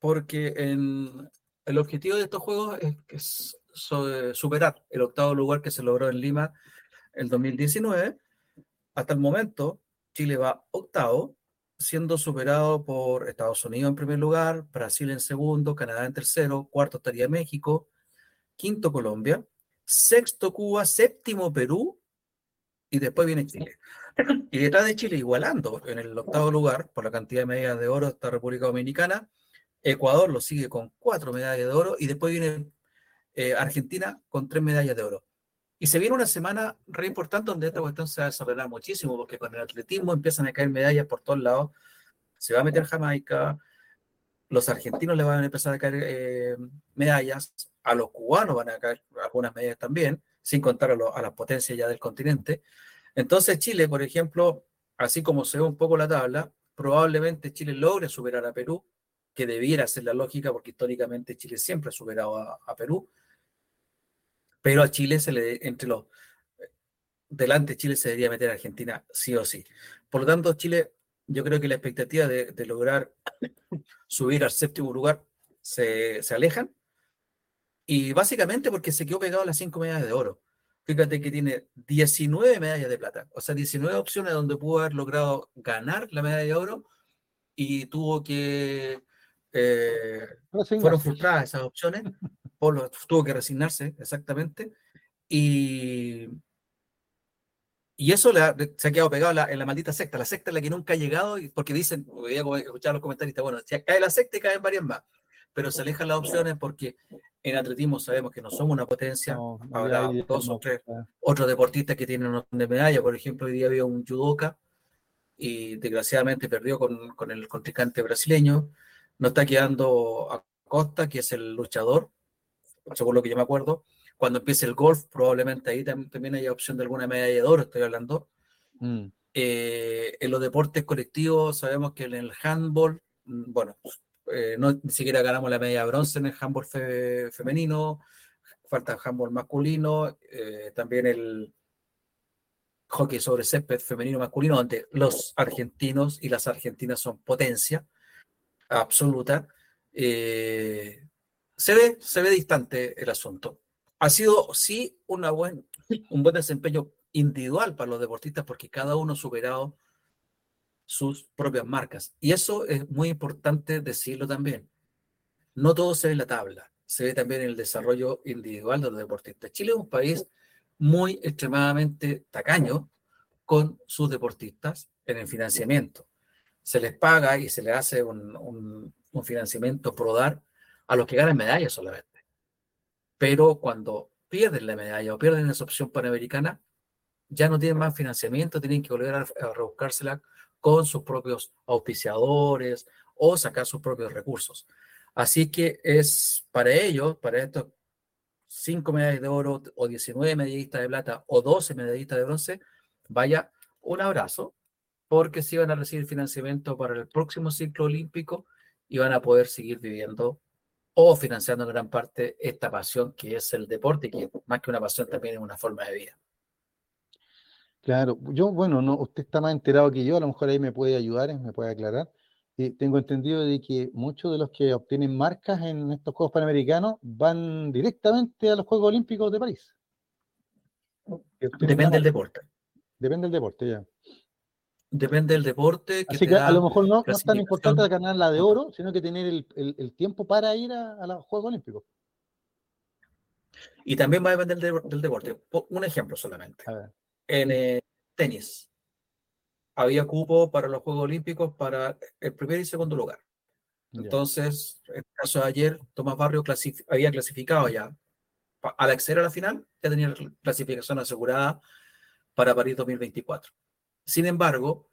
porque en el objetivo de estos Juegos es, es superar el octavo lugar que se logró en Lima el 2019. Hasta el momento, Chile va octavo, siendo superado por Estados Unidos en primer lugar, Brasil en segundo, Canadá en tercero, cuarto estaría México, quinto Colombia, sexto Cuba, séptimo Perú y después viene Chile. Y detrás de Chile, igualando en el octavo lugar por la cantidad de medallas de oro, está República Dominicana. Ecuador lo sigue con cuatro medallas de oro y después viene eh, Argentina con tres medallas de oro. Y se viene una semana re importante donde esta cuestión se va a desarrollar muchísimo, porque con el atletismo empiezan a caer medallas por todos lados. Se va a meter Jamaica, los argentinos le van a empezar a caer eh, medallas, a los cubanos van a caer algunas medallas también, sin contar a, las potencias ya del continente. Entonces Chile, por ejemplo, así como se ve un poco la tabla, probablemente Chile logre superar a Perú, que debiera ser la lógica, porque históricamente Chile siempre ha superado a, Perú, pero a Chile se le, entre los, delante Chile se debería meter a Argentina sí o sí. Por lo tanto, Chile, yo creo que la expectativa de, lograr subir al séptimo lugar se, se alejan, y básicamente porque se quedó pegado a las cinco medallas de oro. Fíjate que tiene 19 medallas de plata, o sea, 19 opciones donde pudo haber logrado ganar la medalla de oro y tuvo que... Eh, fueron frustradas esas opciones, por tuvo que resignarse, exactamente, y, y eso se ha quedado pegado en la, maldita secta, la secta es la que nunca ha llegado, porque dicen, voy a escuchar los comentaristas, bueno, si cae la secta y caen varias más, pero se alejan las opciones porque en atletismo sabemos que no somos una potencia. Habrá dos o tres otros deportistas que tienen un de medalla. Por ejemplo, hoy día había un judoka y desgraciadamente perdió con, con el contrincante brasileño. No está quedando a Costa, que es el luchador, según lo que yo me acuerdo. Cuando empiece el golf, probablemente ahí también haya opción de alguna medalla de oro, estoy hablando. Mm. Eh, en los deportes colectivos sabemos que en el handball, mm, bueno, eh, no, ni siquiera ganamos la medalla de bronce en el handball femenino, falta el handball masculino, eh, también el hockey sobre césped femenino masculino, donde los argentinos y las argentinas son potencia absoluta. Eh, se ve, se ve distante el asunto. Ha sido, sí, una buen, un buen desempeño individual para los deportistas porque cada uno ha superado sus propias marcas. Y eso es muy importante decirlo también. No todo se ve en la tabla, se ve también en el desarrollo individual de los deportistas. Chile es un país muy extremadamente tacaño con sus deportistas en el financiamiento. Se les paga y se les hace un, un financiamiento pro dar a los que ganan medallas solamente. Pero cuando pierden la medalla o pierden esa opción panamericana, ya no tienen más financiamiento, tienen que volver a, a rebuscársela con sus propios auspiciadores o sacar sus propios recursos. Así que es para ellos, para estos 5 medallas de oro o 19 medallistas de plata o 12 medallistas de bronce, vaya un abrazo, porque si van a recibir financiamiento para el próximo ciclo olímpico y van a poder seguir viviendo o financiando en gran parte esta pasión que es el deporte, que más que una pasión también es una forma de vida. Claro, yo, bueno, no, usted está más enterado que yo, a lo mejor ahí me puede ayudar, me puede aclarar. Eh, tengo entendido de que muchos de los que obtienen marcas en estos Juegos Panamericanos van directamente a los Juegos Olímpicos de París. Depende del deporte. Depende del deporte, ya. Depende del deporte. Así que a lo mejor no, es tan importante ganar la de oro, sino que tener el, tiempo para ir a, los Juegos Olímpicos. Y también va a depender del, del deporte. Un ejemplo solamente. A en eh, tenis. Había cupo para los Juegos Olímpicos para el primer y segundo lugar. Entonces, en el caso de ayer, Tomás Barrio había clasificado ya. Al acceder a la final, ya tenía clasificación asegurada para París 2024. Sin embargo,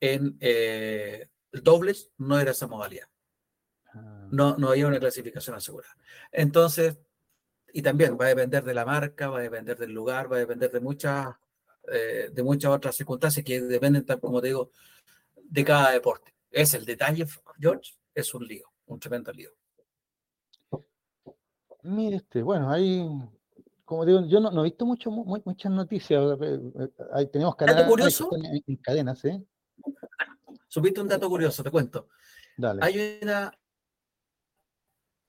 en eh, dobles no era esa modalidad. Ah. No, no había una clasificación asegurada. Entonces, y también va a depender de la marca, va a depender del lugar, va a depender de muchas eh, de muchas otras circunstancias que dependen, como te digo, de cada deporte. Es el detalle, George, es un lío, un tremendo lío. Mire, este, bueno, ahí, como digo, yo no, he visto mucho, muchas noticias. Eh, eh, tenemos canales curioso? En, cadenas, ¿eh? Subiste un dato curioso, te cuento. Hay una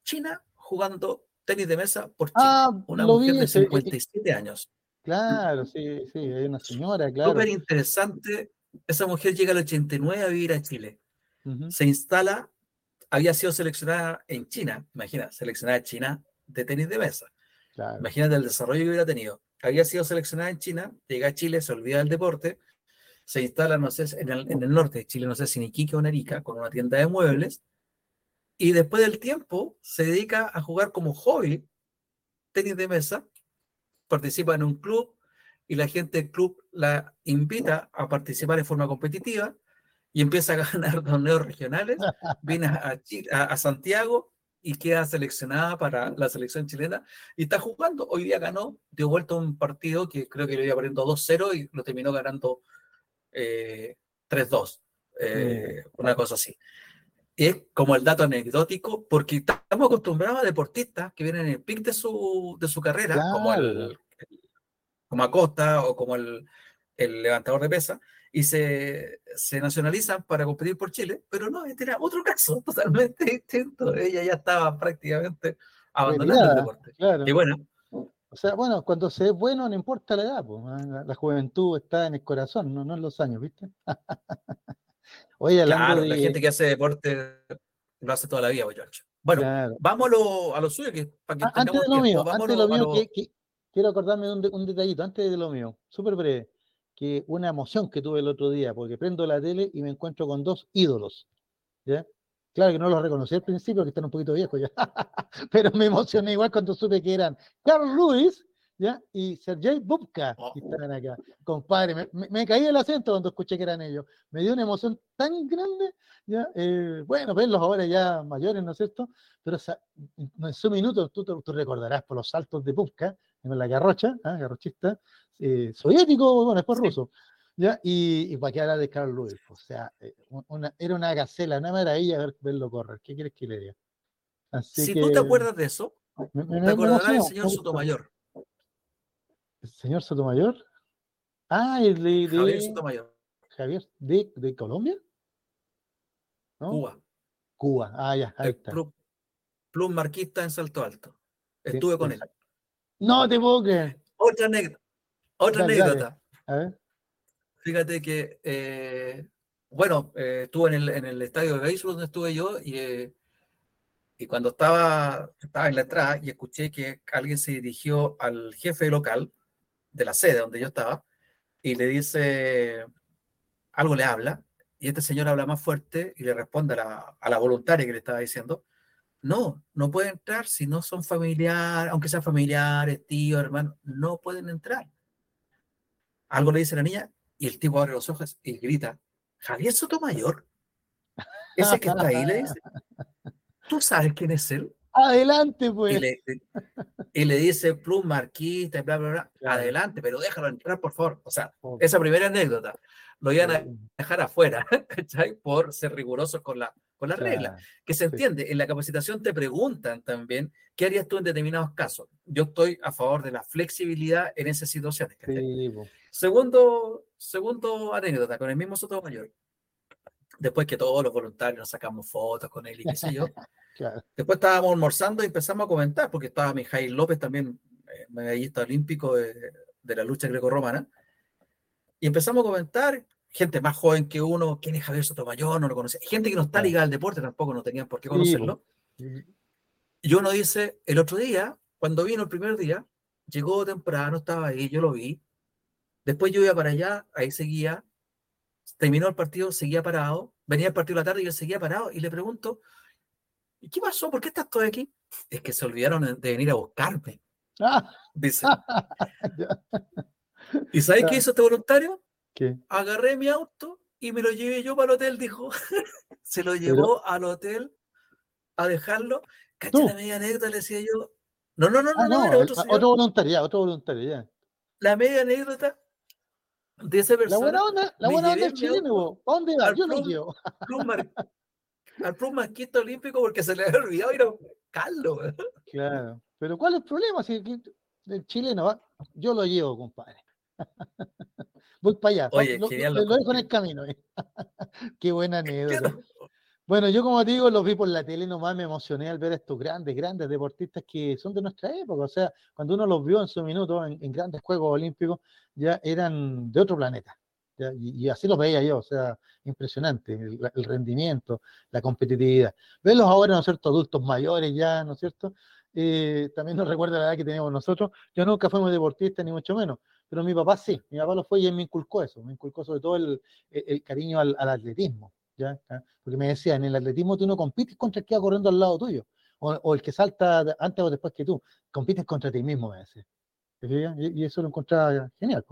China jugando tenis de mesa por China, ah, una mujer de 57 años. Claro, sí, sí, hay una señora, claro. Súper interesante. Esa mujer llega al 89 a vivir a Chile. Se instala, había sido seleccionada en China, imagina, seleccionada en China de tenis de mesa. Imagínate el desarrollo que hubiera tenido. había sido seleccionada en China, llega a Chile, se olvida del deporte, se instala, no sé, en el, norte de Chile, no sé si en Iquique o en Arica, con una tienda de muebles, y después del tiempo se dedica a jugar como hobby tenis de mesa, participa en un club y la gente del club la invita a participar en forma competitiva y empieza a ganar torneos regionales, viene a, Santiago y queda seleccionada para la selección chilena y está jugando. Hoy día ganó, dio vuelta un partido que creo que lo iba perdiendo 2-0 y lo terminó ganando eh, 3-2, eh, una cosa así. Es como el dato anecdótico, porque estamos acostumbrados a deportistas que vienen en el pic de su, de su carrera, como, el, como Acosta o como el, el levantador de pesa, y se, se, nacionalizan para competir por Chile, pero no, este era otro caso totalmente distinto. Ella ya estaba prácticamente abandonando el deporte. Y bueno. O sea, bueno, cuando se es bueno no importa la edad, pues, la, juventud está en el corazón, no, no en los años, ¿viste? Oye, claro, la gente que hace deporte lo hace toda la vida, Bueno, vamos a lo, suyo, que para que antes de lo mío, antes de lo mío, quiero acordarme de un, detallito, antes de lo mío, súper breve, que una emoción que tuve el otro día, porque prendo la tele y me encuentro con dos ídolos, ¿ya? Claro que no los reconocí al principio, que están un poquito viejos ya, pero me emocioné igual cuando supe que eran Carl Lewis ¿ya? Y Sergei Bubka, que oh. estaban acá. Compadre, me, me, caí el acento cuando escuché que eran ellos. Me dio una emoción tan grande, ¿ya? Eh, bueno, verlos ahora ya mayores, ¿no es cierto? Pero en su minuto, tú, tú, recordarás por los saltos de Bubka, la garrocha, ¿ah? garrochista, eh, soviético, bueno, después ruso. ¿Ya? Y, y para qué hablar de Carl Lewis, o sea, eh, una, era una gacela, una maravilla ver, verlo correr. ¿Qué quieres que le diga? si tú te acuerdas de eso, te acordarás del señor Sotomayor. ¿El señor Sotomayor? Ah, el de, Javier Sotomayor. Javier, ¿de, de Colombia? Cuba. Cuba, ah, ya, ahí está. Plum, Marquista en Salto Alto. Estuve con él. No te puedo creer. Otra anécdota. Otra anécdota. A ver. Fíjate que, eh, bueno, eh, estuve en el, en el estadio de béisbol donde estuve yo y eh, y cuando estaba, estaba en la entrada y escuché que alguien se dirigió al jefe local de la sede donde yo estaba y le dice, algo le habla, y este señor habla más fuerte y le responde a la, a la voluntaria que le estaba diciendo, no, no puede entrar si no son familiares, aunque sean familiares, tíos, hermanos, no pueden entrar. Algo le dice la niña y el tipo abre los ojos y grita, Javier Sotomayor, ese que está ahí, le dice. ¿Tú sabes quién es él? Adelante, pues. Y le, dice Plum Marquista, bla, bla, bla. Adelante, pero déjalo entrar, por favor. O sea, esa primera anécdota lo iban a dejar afuera, ¿cachai? Por ser rigurosos con la, con la regla. Que se entiende, en la capacitación te preguntan también qué harías tú en determinados casos. Yo estoy a favor de la flexibilidad en esas situaciones. segundo, segundo anécdota, con el mismo Sotomayor después que todos los voluntarios nos sacamos fotos con él y qué sé yo. Después estábamos almorzando y empezamos a comentar, porque estaba Mijail López también, eh, medallista olímpico de, la lucha greco-romana, y empezamos a comentar, gente más joven que uno, ¿quién es Javier Sotomayor? No lo conoce. Gente que no está ligada al deporte tampoco no tenían por qué conocerlo. Y uno dice, el otro día, cuando vino el primer día, llegó temprano, estaba ahí, yo lo vi. Después yo iba para allá, ahí seguía, terminó el partido, seguía parado, venía el partido de la tarde y yo seguía parado y le pregunto, ¿y qué pasó? ¿Por qué estás todo aquí? Es que se olvidaron de venir a buscarme. Ah. Dice. ¿Y sabes qué hizo este voluntario? ¿Qué? Agarré mi auto y me lo llevé yo para el hotel, dijo. se lo llevó al hotel a dejarlo. Cacha la media anécdota, le decía yo. No, no, no, no, ah, no, era otro, otro voluntario, otro voluntario, ya. La media anécdota de esa persona. La buena onda, la buena onda del chileno, dónde va? Yo lo llevo. al Plus Marquista Olímpico porque se le había olvidado ir a buscarlo. Claro, pero ¿cuál es el problema? Si el chileno va, yo lo llevo, compadre. Voy para allá. Oye, lo, genial, lo, lo dejo en el camino. Eh. Qué buena anécdota. Bueno, yo como te digo, los vi por la tele, nomás me emocioné al ver a estos grandes, grandes deportistas que son de nuestra época. O sea, cuando uno los vio en su minuto en, grandes Juegos Olímpicos, ya eran de otro planeta. Y, así los veía yo, o sea, impresionante, el, rendimiento, la competitividad. Verlos ahora, ¿no es cierto?, adultos mayores ya, ¿no es cierto? eh, también nos recuerda la edad que teníamos nosotros. Yo nunca fuimos deportistas, ni mucho menos, pero mi papá sí, mi papá lo fue y él me inculcó eso, me inculcó sobre todo el, el, cariño al, al atletismo, ¿ya? Porque me decía, en el atletismo tú no compites contra el que va corriendo al lado tuyo, o, o el que salta antes o después que tú, compites contra ti mismo, me decía. Y, y, eso lo encontraba genial.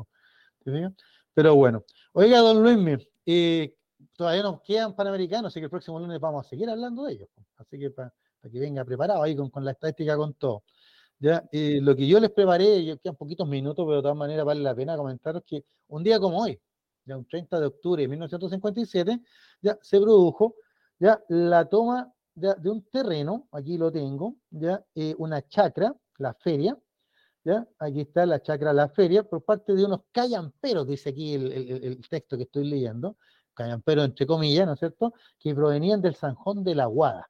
Pero bueno, oiga, don Luis, eh, todavía nos quedan panamericanos, así que el próximo lunes vamos a seguir hablando de ellos. Así que para que venga preparado ahí con, con la estadística, con todo. ¿Ya? lo que yo les preparé, ya quedan poquitos minutos, pero de todas maneras vale la pena comentaros que un día como hoy, ya un 30 de octubre de 1957, ya se produjo ya la toma de, de un terreno, aquí lo tengo, ya eh, una chacra, la feria, ¿ya? Aquí está la chacra La Feria, por parte de unos callamperos, dice aquí el, texto que estoy leyendo, callamperos entre comillas, ¿no es cierto?, que provenían del Sanjón de la Guada.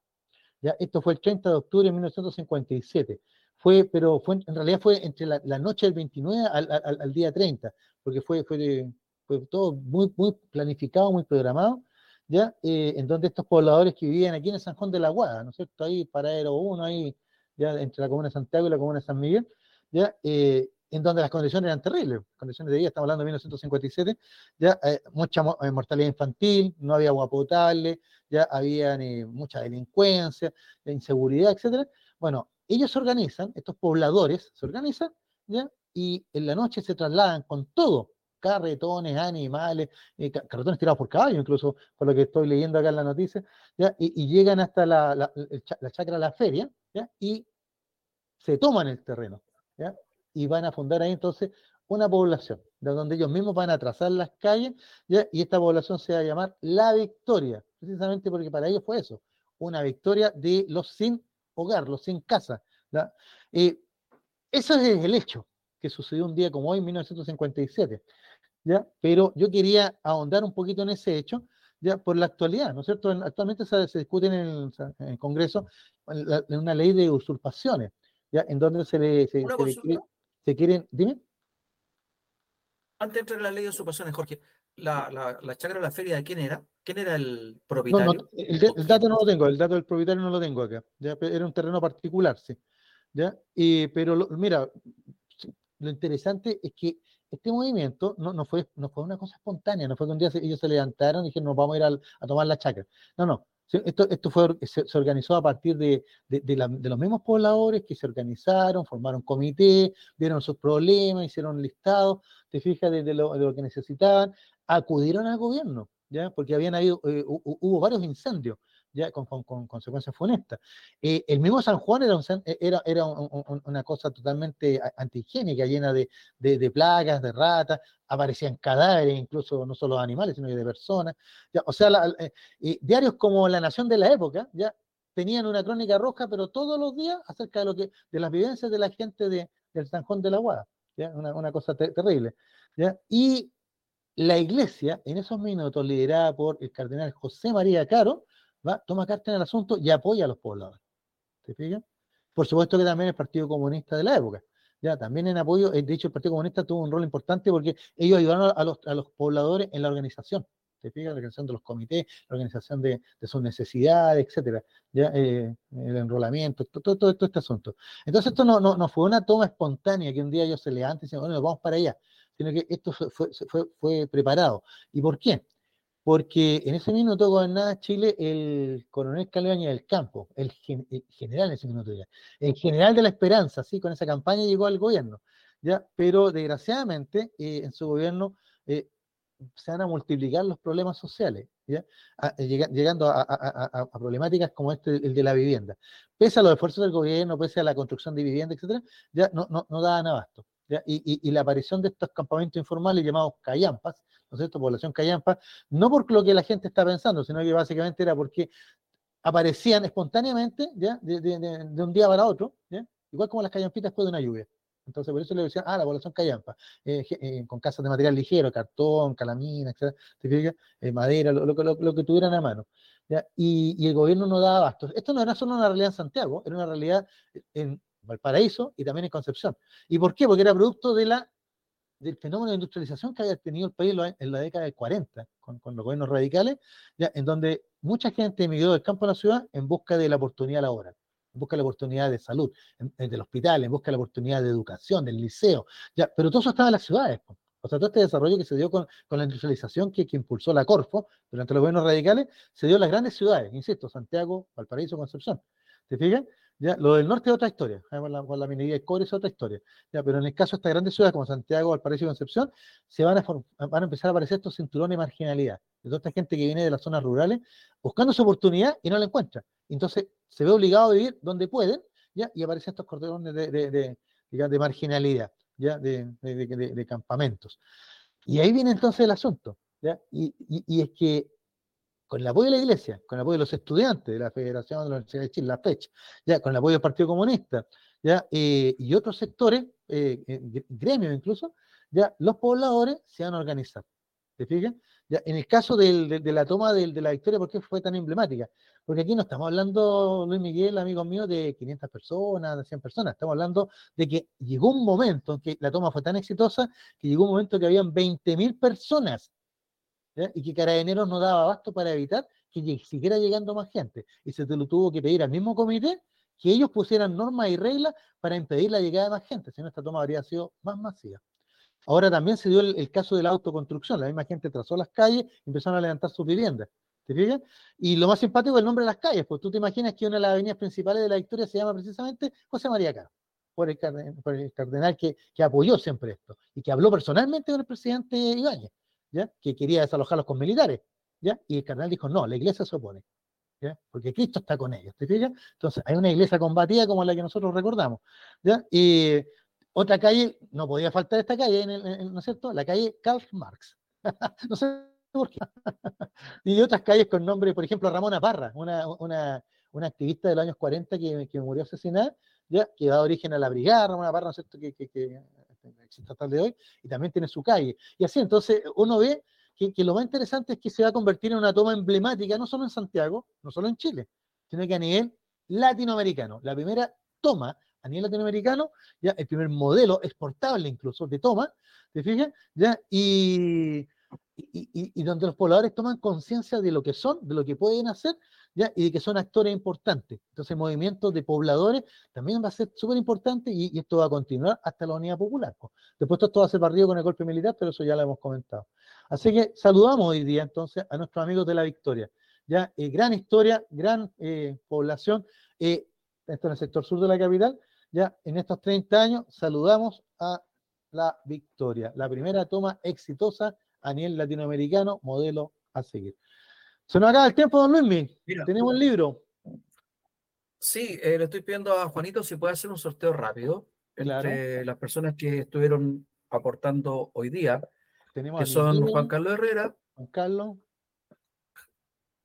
¿ya? Esto fue el 30 de octubre de 1957. Fue, pero fue, en realidad fue entre la, noche del 29 al, día 30, porque fue, fue, fue todo muy, muy planificado, muy programado, ¿ya? Eh, en donde estos pobladores que vivían aquí en el Sanjón de la Guada, ¿no es cierto? Ahí, Paradero 1, ahí, ya entre la comuna de Santiago y la comuna de San Miguel, ¿ya? Eh, en donde las condiciones eran terribles, condiciones de vida, estamos hablando de 1957, ya eh, mucha eh, mortalidad infantil, no había agua potable, ya había mucha delincuencia, inseguridad, etcétera. Bueno, ellos se organizan, estos pobladores se organizan, y en la noche se trasladan con todo, carretones, animales, carretones tirados por caballo, incluso por lo que estoy leyendo acá en la noticia. Y, llegan hasta la, la, la chacra la feria, y se toman el terreno y van a fundar ahí entonces una población, de donde ellos mismos van a trazar las calles, y esta población se va a llamar La Victoria, precisamente porque para ellos fue eso, una victoria de los sin hogar, los casa. Eh, eso es el hecho que sucedió un día como hoy, en 1957. ¿ya? Pero yo quería ahondar un poquito en ese hecho, ya por la actualidad, ¿no es cierto? Actualmente se, discute en el, Congreso una ley de usurpaciones, ¿ya? En donde se le, se, se, quieren, dime. Antes de entrar en la ley de usurpaciones, Jorge, la, la, la chacra de la feria, ¿de quién era? ¿Quién era el propietario? el, dato no lo tengo, el dato del propietario no lo tengo acá. ¿ya? Era un terreno particular, sí. ¿ya? Y, pero mira, lo interesante es que este movimiento no, no, fue, no fue una cosa espontánea, no fue que un día ellos se levantaron y dijeron, nos vamos a ir a tomar la chacra. No, no, esto, esto fue, se, organizó a partir de, de, los mismos pobladores que se organizaron, formaron comité, vieron sus problemas, hicieron listados, te fijas de, lo, lo, que necesitaban, acudieron al gobierno, ¿ya? porque habían habido, eh, hubo varios incendios ya con, con, consecuencias funestas. Eh, el mismo San Juan era, eh, era, era una cosa totalmente antihigiénica, llena de, de, plagas, de ratas, aparecían cadáveres, incluso no solo de animales, sino de personas. Ya, o sea, eh, diarios como La Nación de la época, ya tenían una crónica roja, pero todos los días acerca de lo que, de las vivencias de la gente de, del San Juan de la Guada, ¿ya? Una, una cosa terrible. ¿ya? Y la iglesia, en esos minutos, liderada por el cardenal José María Caro, toma carta en el asunto y apoya a los pobladores. ¿Te fijas? Por supuesto que también el Partido Comunista de la época. Ya, también en apoyo, eh, de hecho el Partido Comunista tuvo un rol importante porque ellos ayudaron a los, a los pobladores en la organización. ¿Te fijas? La organización de los comités, la organización de, de sus necesidades, etcétera. Ya, eh, el enrolamiento, todo, todo, todo, este asunto. Entonces esto no, no, no, fue una toma espontánea que un día ellos se levantan y dicen, bueno, vamos para allá, sino que esto fue, fue, fue, preparado. ¿Y por qué? porque en ese minuto gobernaba Chile el coronel Calvaña del Campo, el, general en ese minuto el general de la esperanza, sí, con esa campaña llegó al gobierno, ya, pero desgraciadamente eh, en su gobierno eh, se van a multiplicar los problemas sociales. Eh, llegando a, problemáticas como este, el de la vivienda. Pese a los esfuerzos del gobierno, pese a la construcción de vivienda, etcétera, ya no daban abasto. Y, la aparición de estos campamentos informales llamados callampas, ¿no es cierto? Población callampa, no por lo que la gente está pensando, sino que básicamente era porque aparecían espontáneamente, ¿ya? De, un día para otro. Igual como las callampitas después de una lluvia. Entonces, por eso le decían, ah, la población callampa, eh, eh, con casas de material ligero, cartón, calamina, etcétera, eh, madera, lo, que tuvieran a mano. Y, el gobierno no daba abasto. Esto no era solo una realidad en Santiago, era una realidad en Valparaíso y también en Concepción. ¿Y por qué? Porque era producto de la del fenómeno de industrialización que había tenido el país en la década del 40, con, con, los gobiernos radicales, ya, en donde mucha gente emigró del campo a la ciudad en busca de la oportunidad laboral. en busca de la oportunidad de salud, del hospital, en busca de la oportunidad de educación, del liceo, ya, pero todo eso estaba en las ciudades. O sea, todo este desarrollo que se dio con, la industrialización que, que, impulsó la Corfo durante los gobiernos radicales, se dio en las grandes ciudades, insisto, Santiago, Valparaíso, Concepción. ¿Te fijas? Lo del norte es otra historia, con la, minería de cobre es otra historia. Pero en el caso de estas grandes ciudades como Santiago, Valparaíso y Concepción, se van a, van a empezar a aparecer estos cinturones de marginalidad. De toda esta gente que viene de las zonas rurales buscando su oportunidad y no la encuentra. Entonces se ve obligado a vivir donde pueden ¿ya? y aparecen estos cordones de, de, de, marginalidad. ¿ya? De, de, campamentos. Y ahí viene entonces el asunto, ¿ya? Y, y, es que con el apoyo de la Iglesia, con el apoyo de los estudiantes de la Federación de la Universidad de Chile, la FECH, ¿ya? con el apoyo del Partido Comunista, ¿ya? Eh, y otros sectores, eh, eh, gremios incluso, ya los pobladores se van a organizar. ¿Te fijas? en el caso de, la toma de, la victoria, ¿por qué fue tan emblemática? Porque aquí no estamos hablando, Luis Miguel, amigos míos, de 500 personas, de 100 personas. Estamos hablando de que llegó un momento en que la toma fue tan exitosa que llegó un momento que habían 20.000 personas y que Carabineros no daba abasto para evitar que siguiera llegando más gente. Y se te lo tuvo que pedir al mismo comité que ellos pusieran normas y reglas para impedir la llegada de más gente, si no esta toma habría sido más masiva. Ahora también se dio el, caso de la autoconstrucción. La misma gente trazó las calles y empezaron a levantar sus viviendas. ¿Te fijas? Y lo más simpático es el nombre de las calles, pues tú te imaginas que una de las avenidas principales de la Victoria se llama precisamente José María Caro, por el, cardenal, que, apoyó siempre esto y que habló personalmente con el presidente Ibáñez, que quería desalojarlos con militares. ¿ya? Y el cardenal dijo, no, la iglesia se opone. ¿Ya? Porque Cristo está con ellos, ¿te fijas? Entonces, hay una iglesia combatida como la que nosotros recordamos, ¿ya? Y otra calle, no podía faltar esta calle, ¿no es cierto? La calle Karl Marx. no sé por qué. y otras calles con nombre, por ejemplo, Ramona Parra, una, una, una activista de los años 40 que, que, murió asesinada, ¿ya? que da origen a la brigada Ramona Parra, ¿no es cierto? Existe hasta el de hoy, y también tiene su calle. Y así, entonces, uno ve que, que, lo más interesante es que se va a convertir en una toma emblemática, no solo en Santiago, no solo en Chile, sino que a nivel latinoamericano. La primera toma a nivel latinoamericano, ya el primer modelo exportable incluso de toma, ¿te fijas? ¿Ya? Y, y, donde los pobladores toman conciencia de lo que son, de lo que pueden hacer, ¿ya? y de que son actores importantes. Entonces, el movimiento de pobladores también va a ser súper importante y, esto va a continuar hasta la unidad popular. Después todo va a ser barrido con el golpe militar, pero eso ya lo hemos comentado. Así que saludamos hoy día entonces a nuestros amigos de la Victoria. Ya, eh, gran historia, gran eh, población, eh, esto en el sector sur de la capital, ya en estos 30 años saludamos a la victoria, la primera toma exitosa a nivel latinoamericano, modelo a seguir. Se nos acaba el tiempo, don Luis. Tenemos el libro. Sí, eh, le estoy pidiendo a Juanito si puede hacer un sorteo rápido entre las personas que estuvieron aportando hoy día, Tenemos que son Juan Carlos Herrera, Juan Carlos,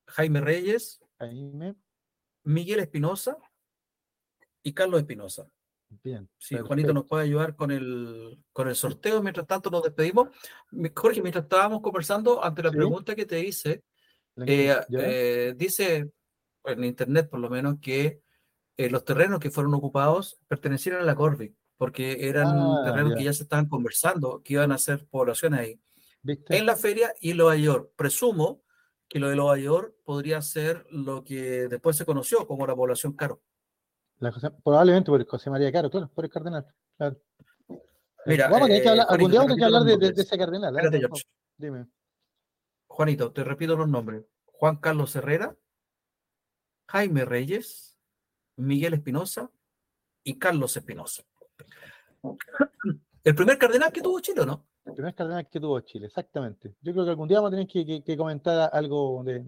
Jaime Reyes, Jaime. Miguel Espinosa y Carlos Espinosa. Bien. Si Juanito nos puede ayudar con el, con el sorteo. Mientras tanto, nos despedimos. Jorge, mientras estábamos conversando, ante la pregunta que te hice, eh, eh, dice en internet, por lo menos, que eh, los terrenos que fueron ocupados pertenecieron a la Corvic, porque eran ah, terrenos que ya se estaban conversando, que iban a ser poblaciones ahí. En la feria y en Nueva York. Presumo que lo de Nueva York podría ser lo que después se conoció como la población Caro probablemente por José María Caro, claro, por el cardenal. Claro. Mira, vamos tener que hablar, algún día vamos a tener que hablar de, ese cardenal. ¿eh? Dime. Juanito, te repito los nombres. Juan Carlos Herrera, Jaime Reyes, Miguel Espinosa y Carlos Espinosa. El primer cardenal que tuvo Chile, ¿no? El primer cardenal que tuvo Chile, exactamente. Yo creo que algún día vamos a tener que, comentar algo de,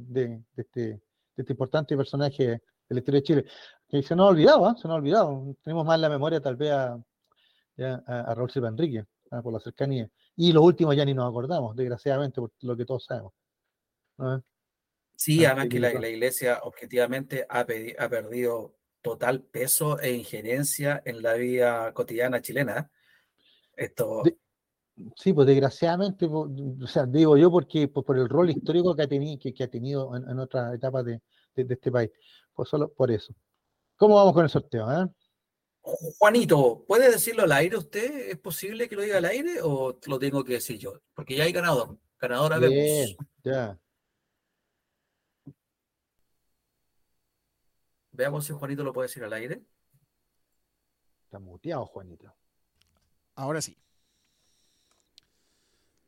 este, de, este, importante personaje de la historia de Chile se nos ha olvidado, ¿eh? se nos ha olvidado. Tenemos más la memoria tal vez a, a, Raúl Silva Enrique, ¿eh? por la cercanía. Y lo último ya ni nos acordamos, desgraciadamente, por lo que todos sabemos. Sí, además que la, iglesia objetivamente ha, ha, perdido total peso e injerencia en la vida cotidiana chilena. Esto... sí, pues desgraciadamente, o sea, digo yo porque por, el rol histórico que ha tenido, que, ha tenido en, otras etapas de, de, este país. Pues solo por eso. ¿Cómo vamos con el sorteo? Eh? Juanito, ¿puede decirlo al aire usted? ¿Es posible que lo diga al aire o lo tengo que decir yo? Porque ya hay ganador. Ganadora Bien, Ya. Veamos si Juanito lo puede decir al aire. Está muteado, Juanito. Ahora sí.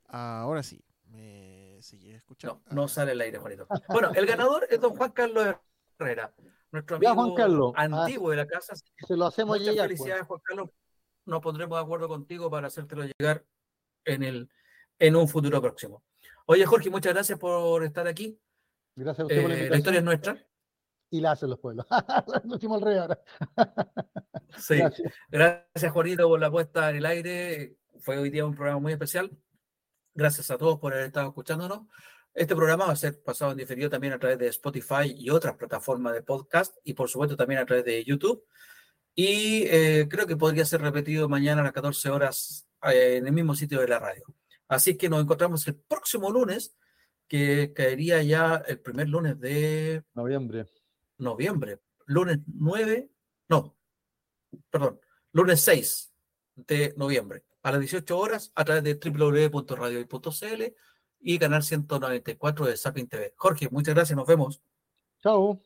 Ahora sí. ¿Me sigue escuchando? No, no sale al aire, Juanito. Bueno, el ganador es don Juan Carlos Herrera, nuestro Ya, amigo Juan Carlos. antiguo de la casa. Se lo hacemos Muchas llegar. pues. felicidades, Juan Carlos. Nos pondremos de acuerdo contigo para hacértelo llegar en, el, en un futuro próximo. Oye, Jorge, muchas gracias por estar aquí. Gracias a usted por la Eh, la invitación. historia es nuestra. Y la hacen los pueblos. Lo hicimos al revés ahora. Sí. Gracias. Gracias, Juanito, por la puesta en el aire. Fue hoy día un programa muy especial. Gracias a todos por haber estado escuchándonos. Este programa va a ser pasado en diferido también a través de Spotify y otras plataformas de podcast y por supuesto también a través de YouTube. Y eh, creo que podría ser repetido mañana a las 14 horas eh, en el mismo sitio de la radio. Así que nos encontramos el próximo lunes, que caería ya el primer lunes de Noviembre. noviembre, lunes 9, no, perdón, lunes 6 de noviembre, a las 18 horas, a través de www.radio.cl y canal 194 de Sapin TV. Jorge, muchas gracias, nos vemos. Chao.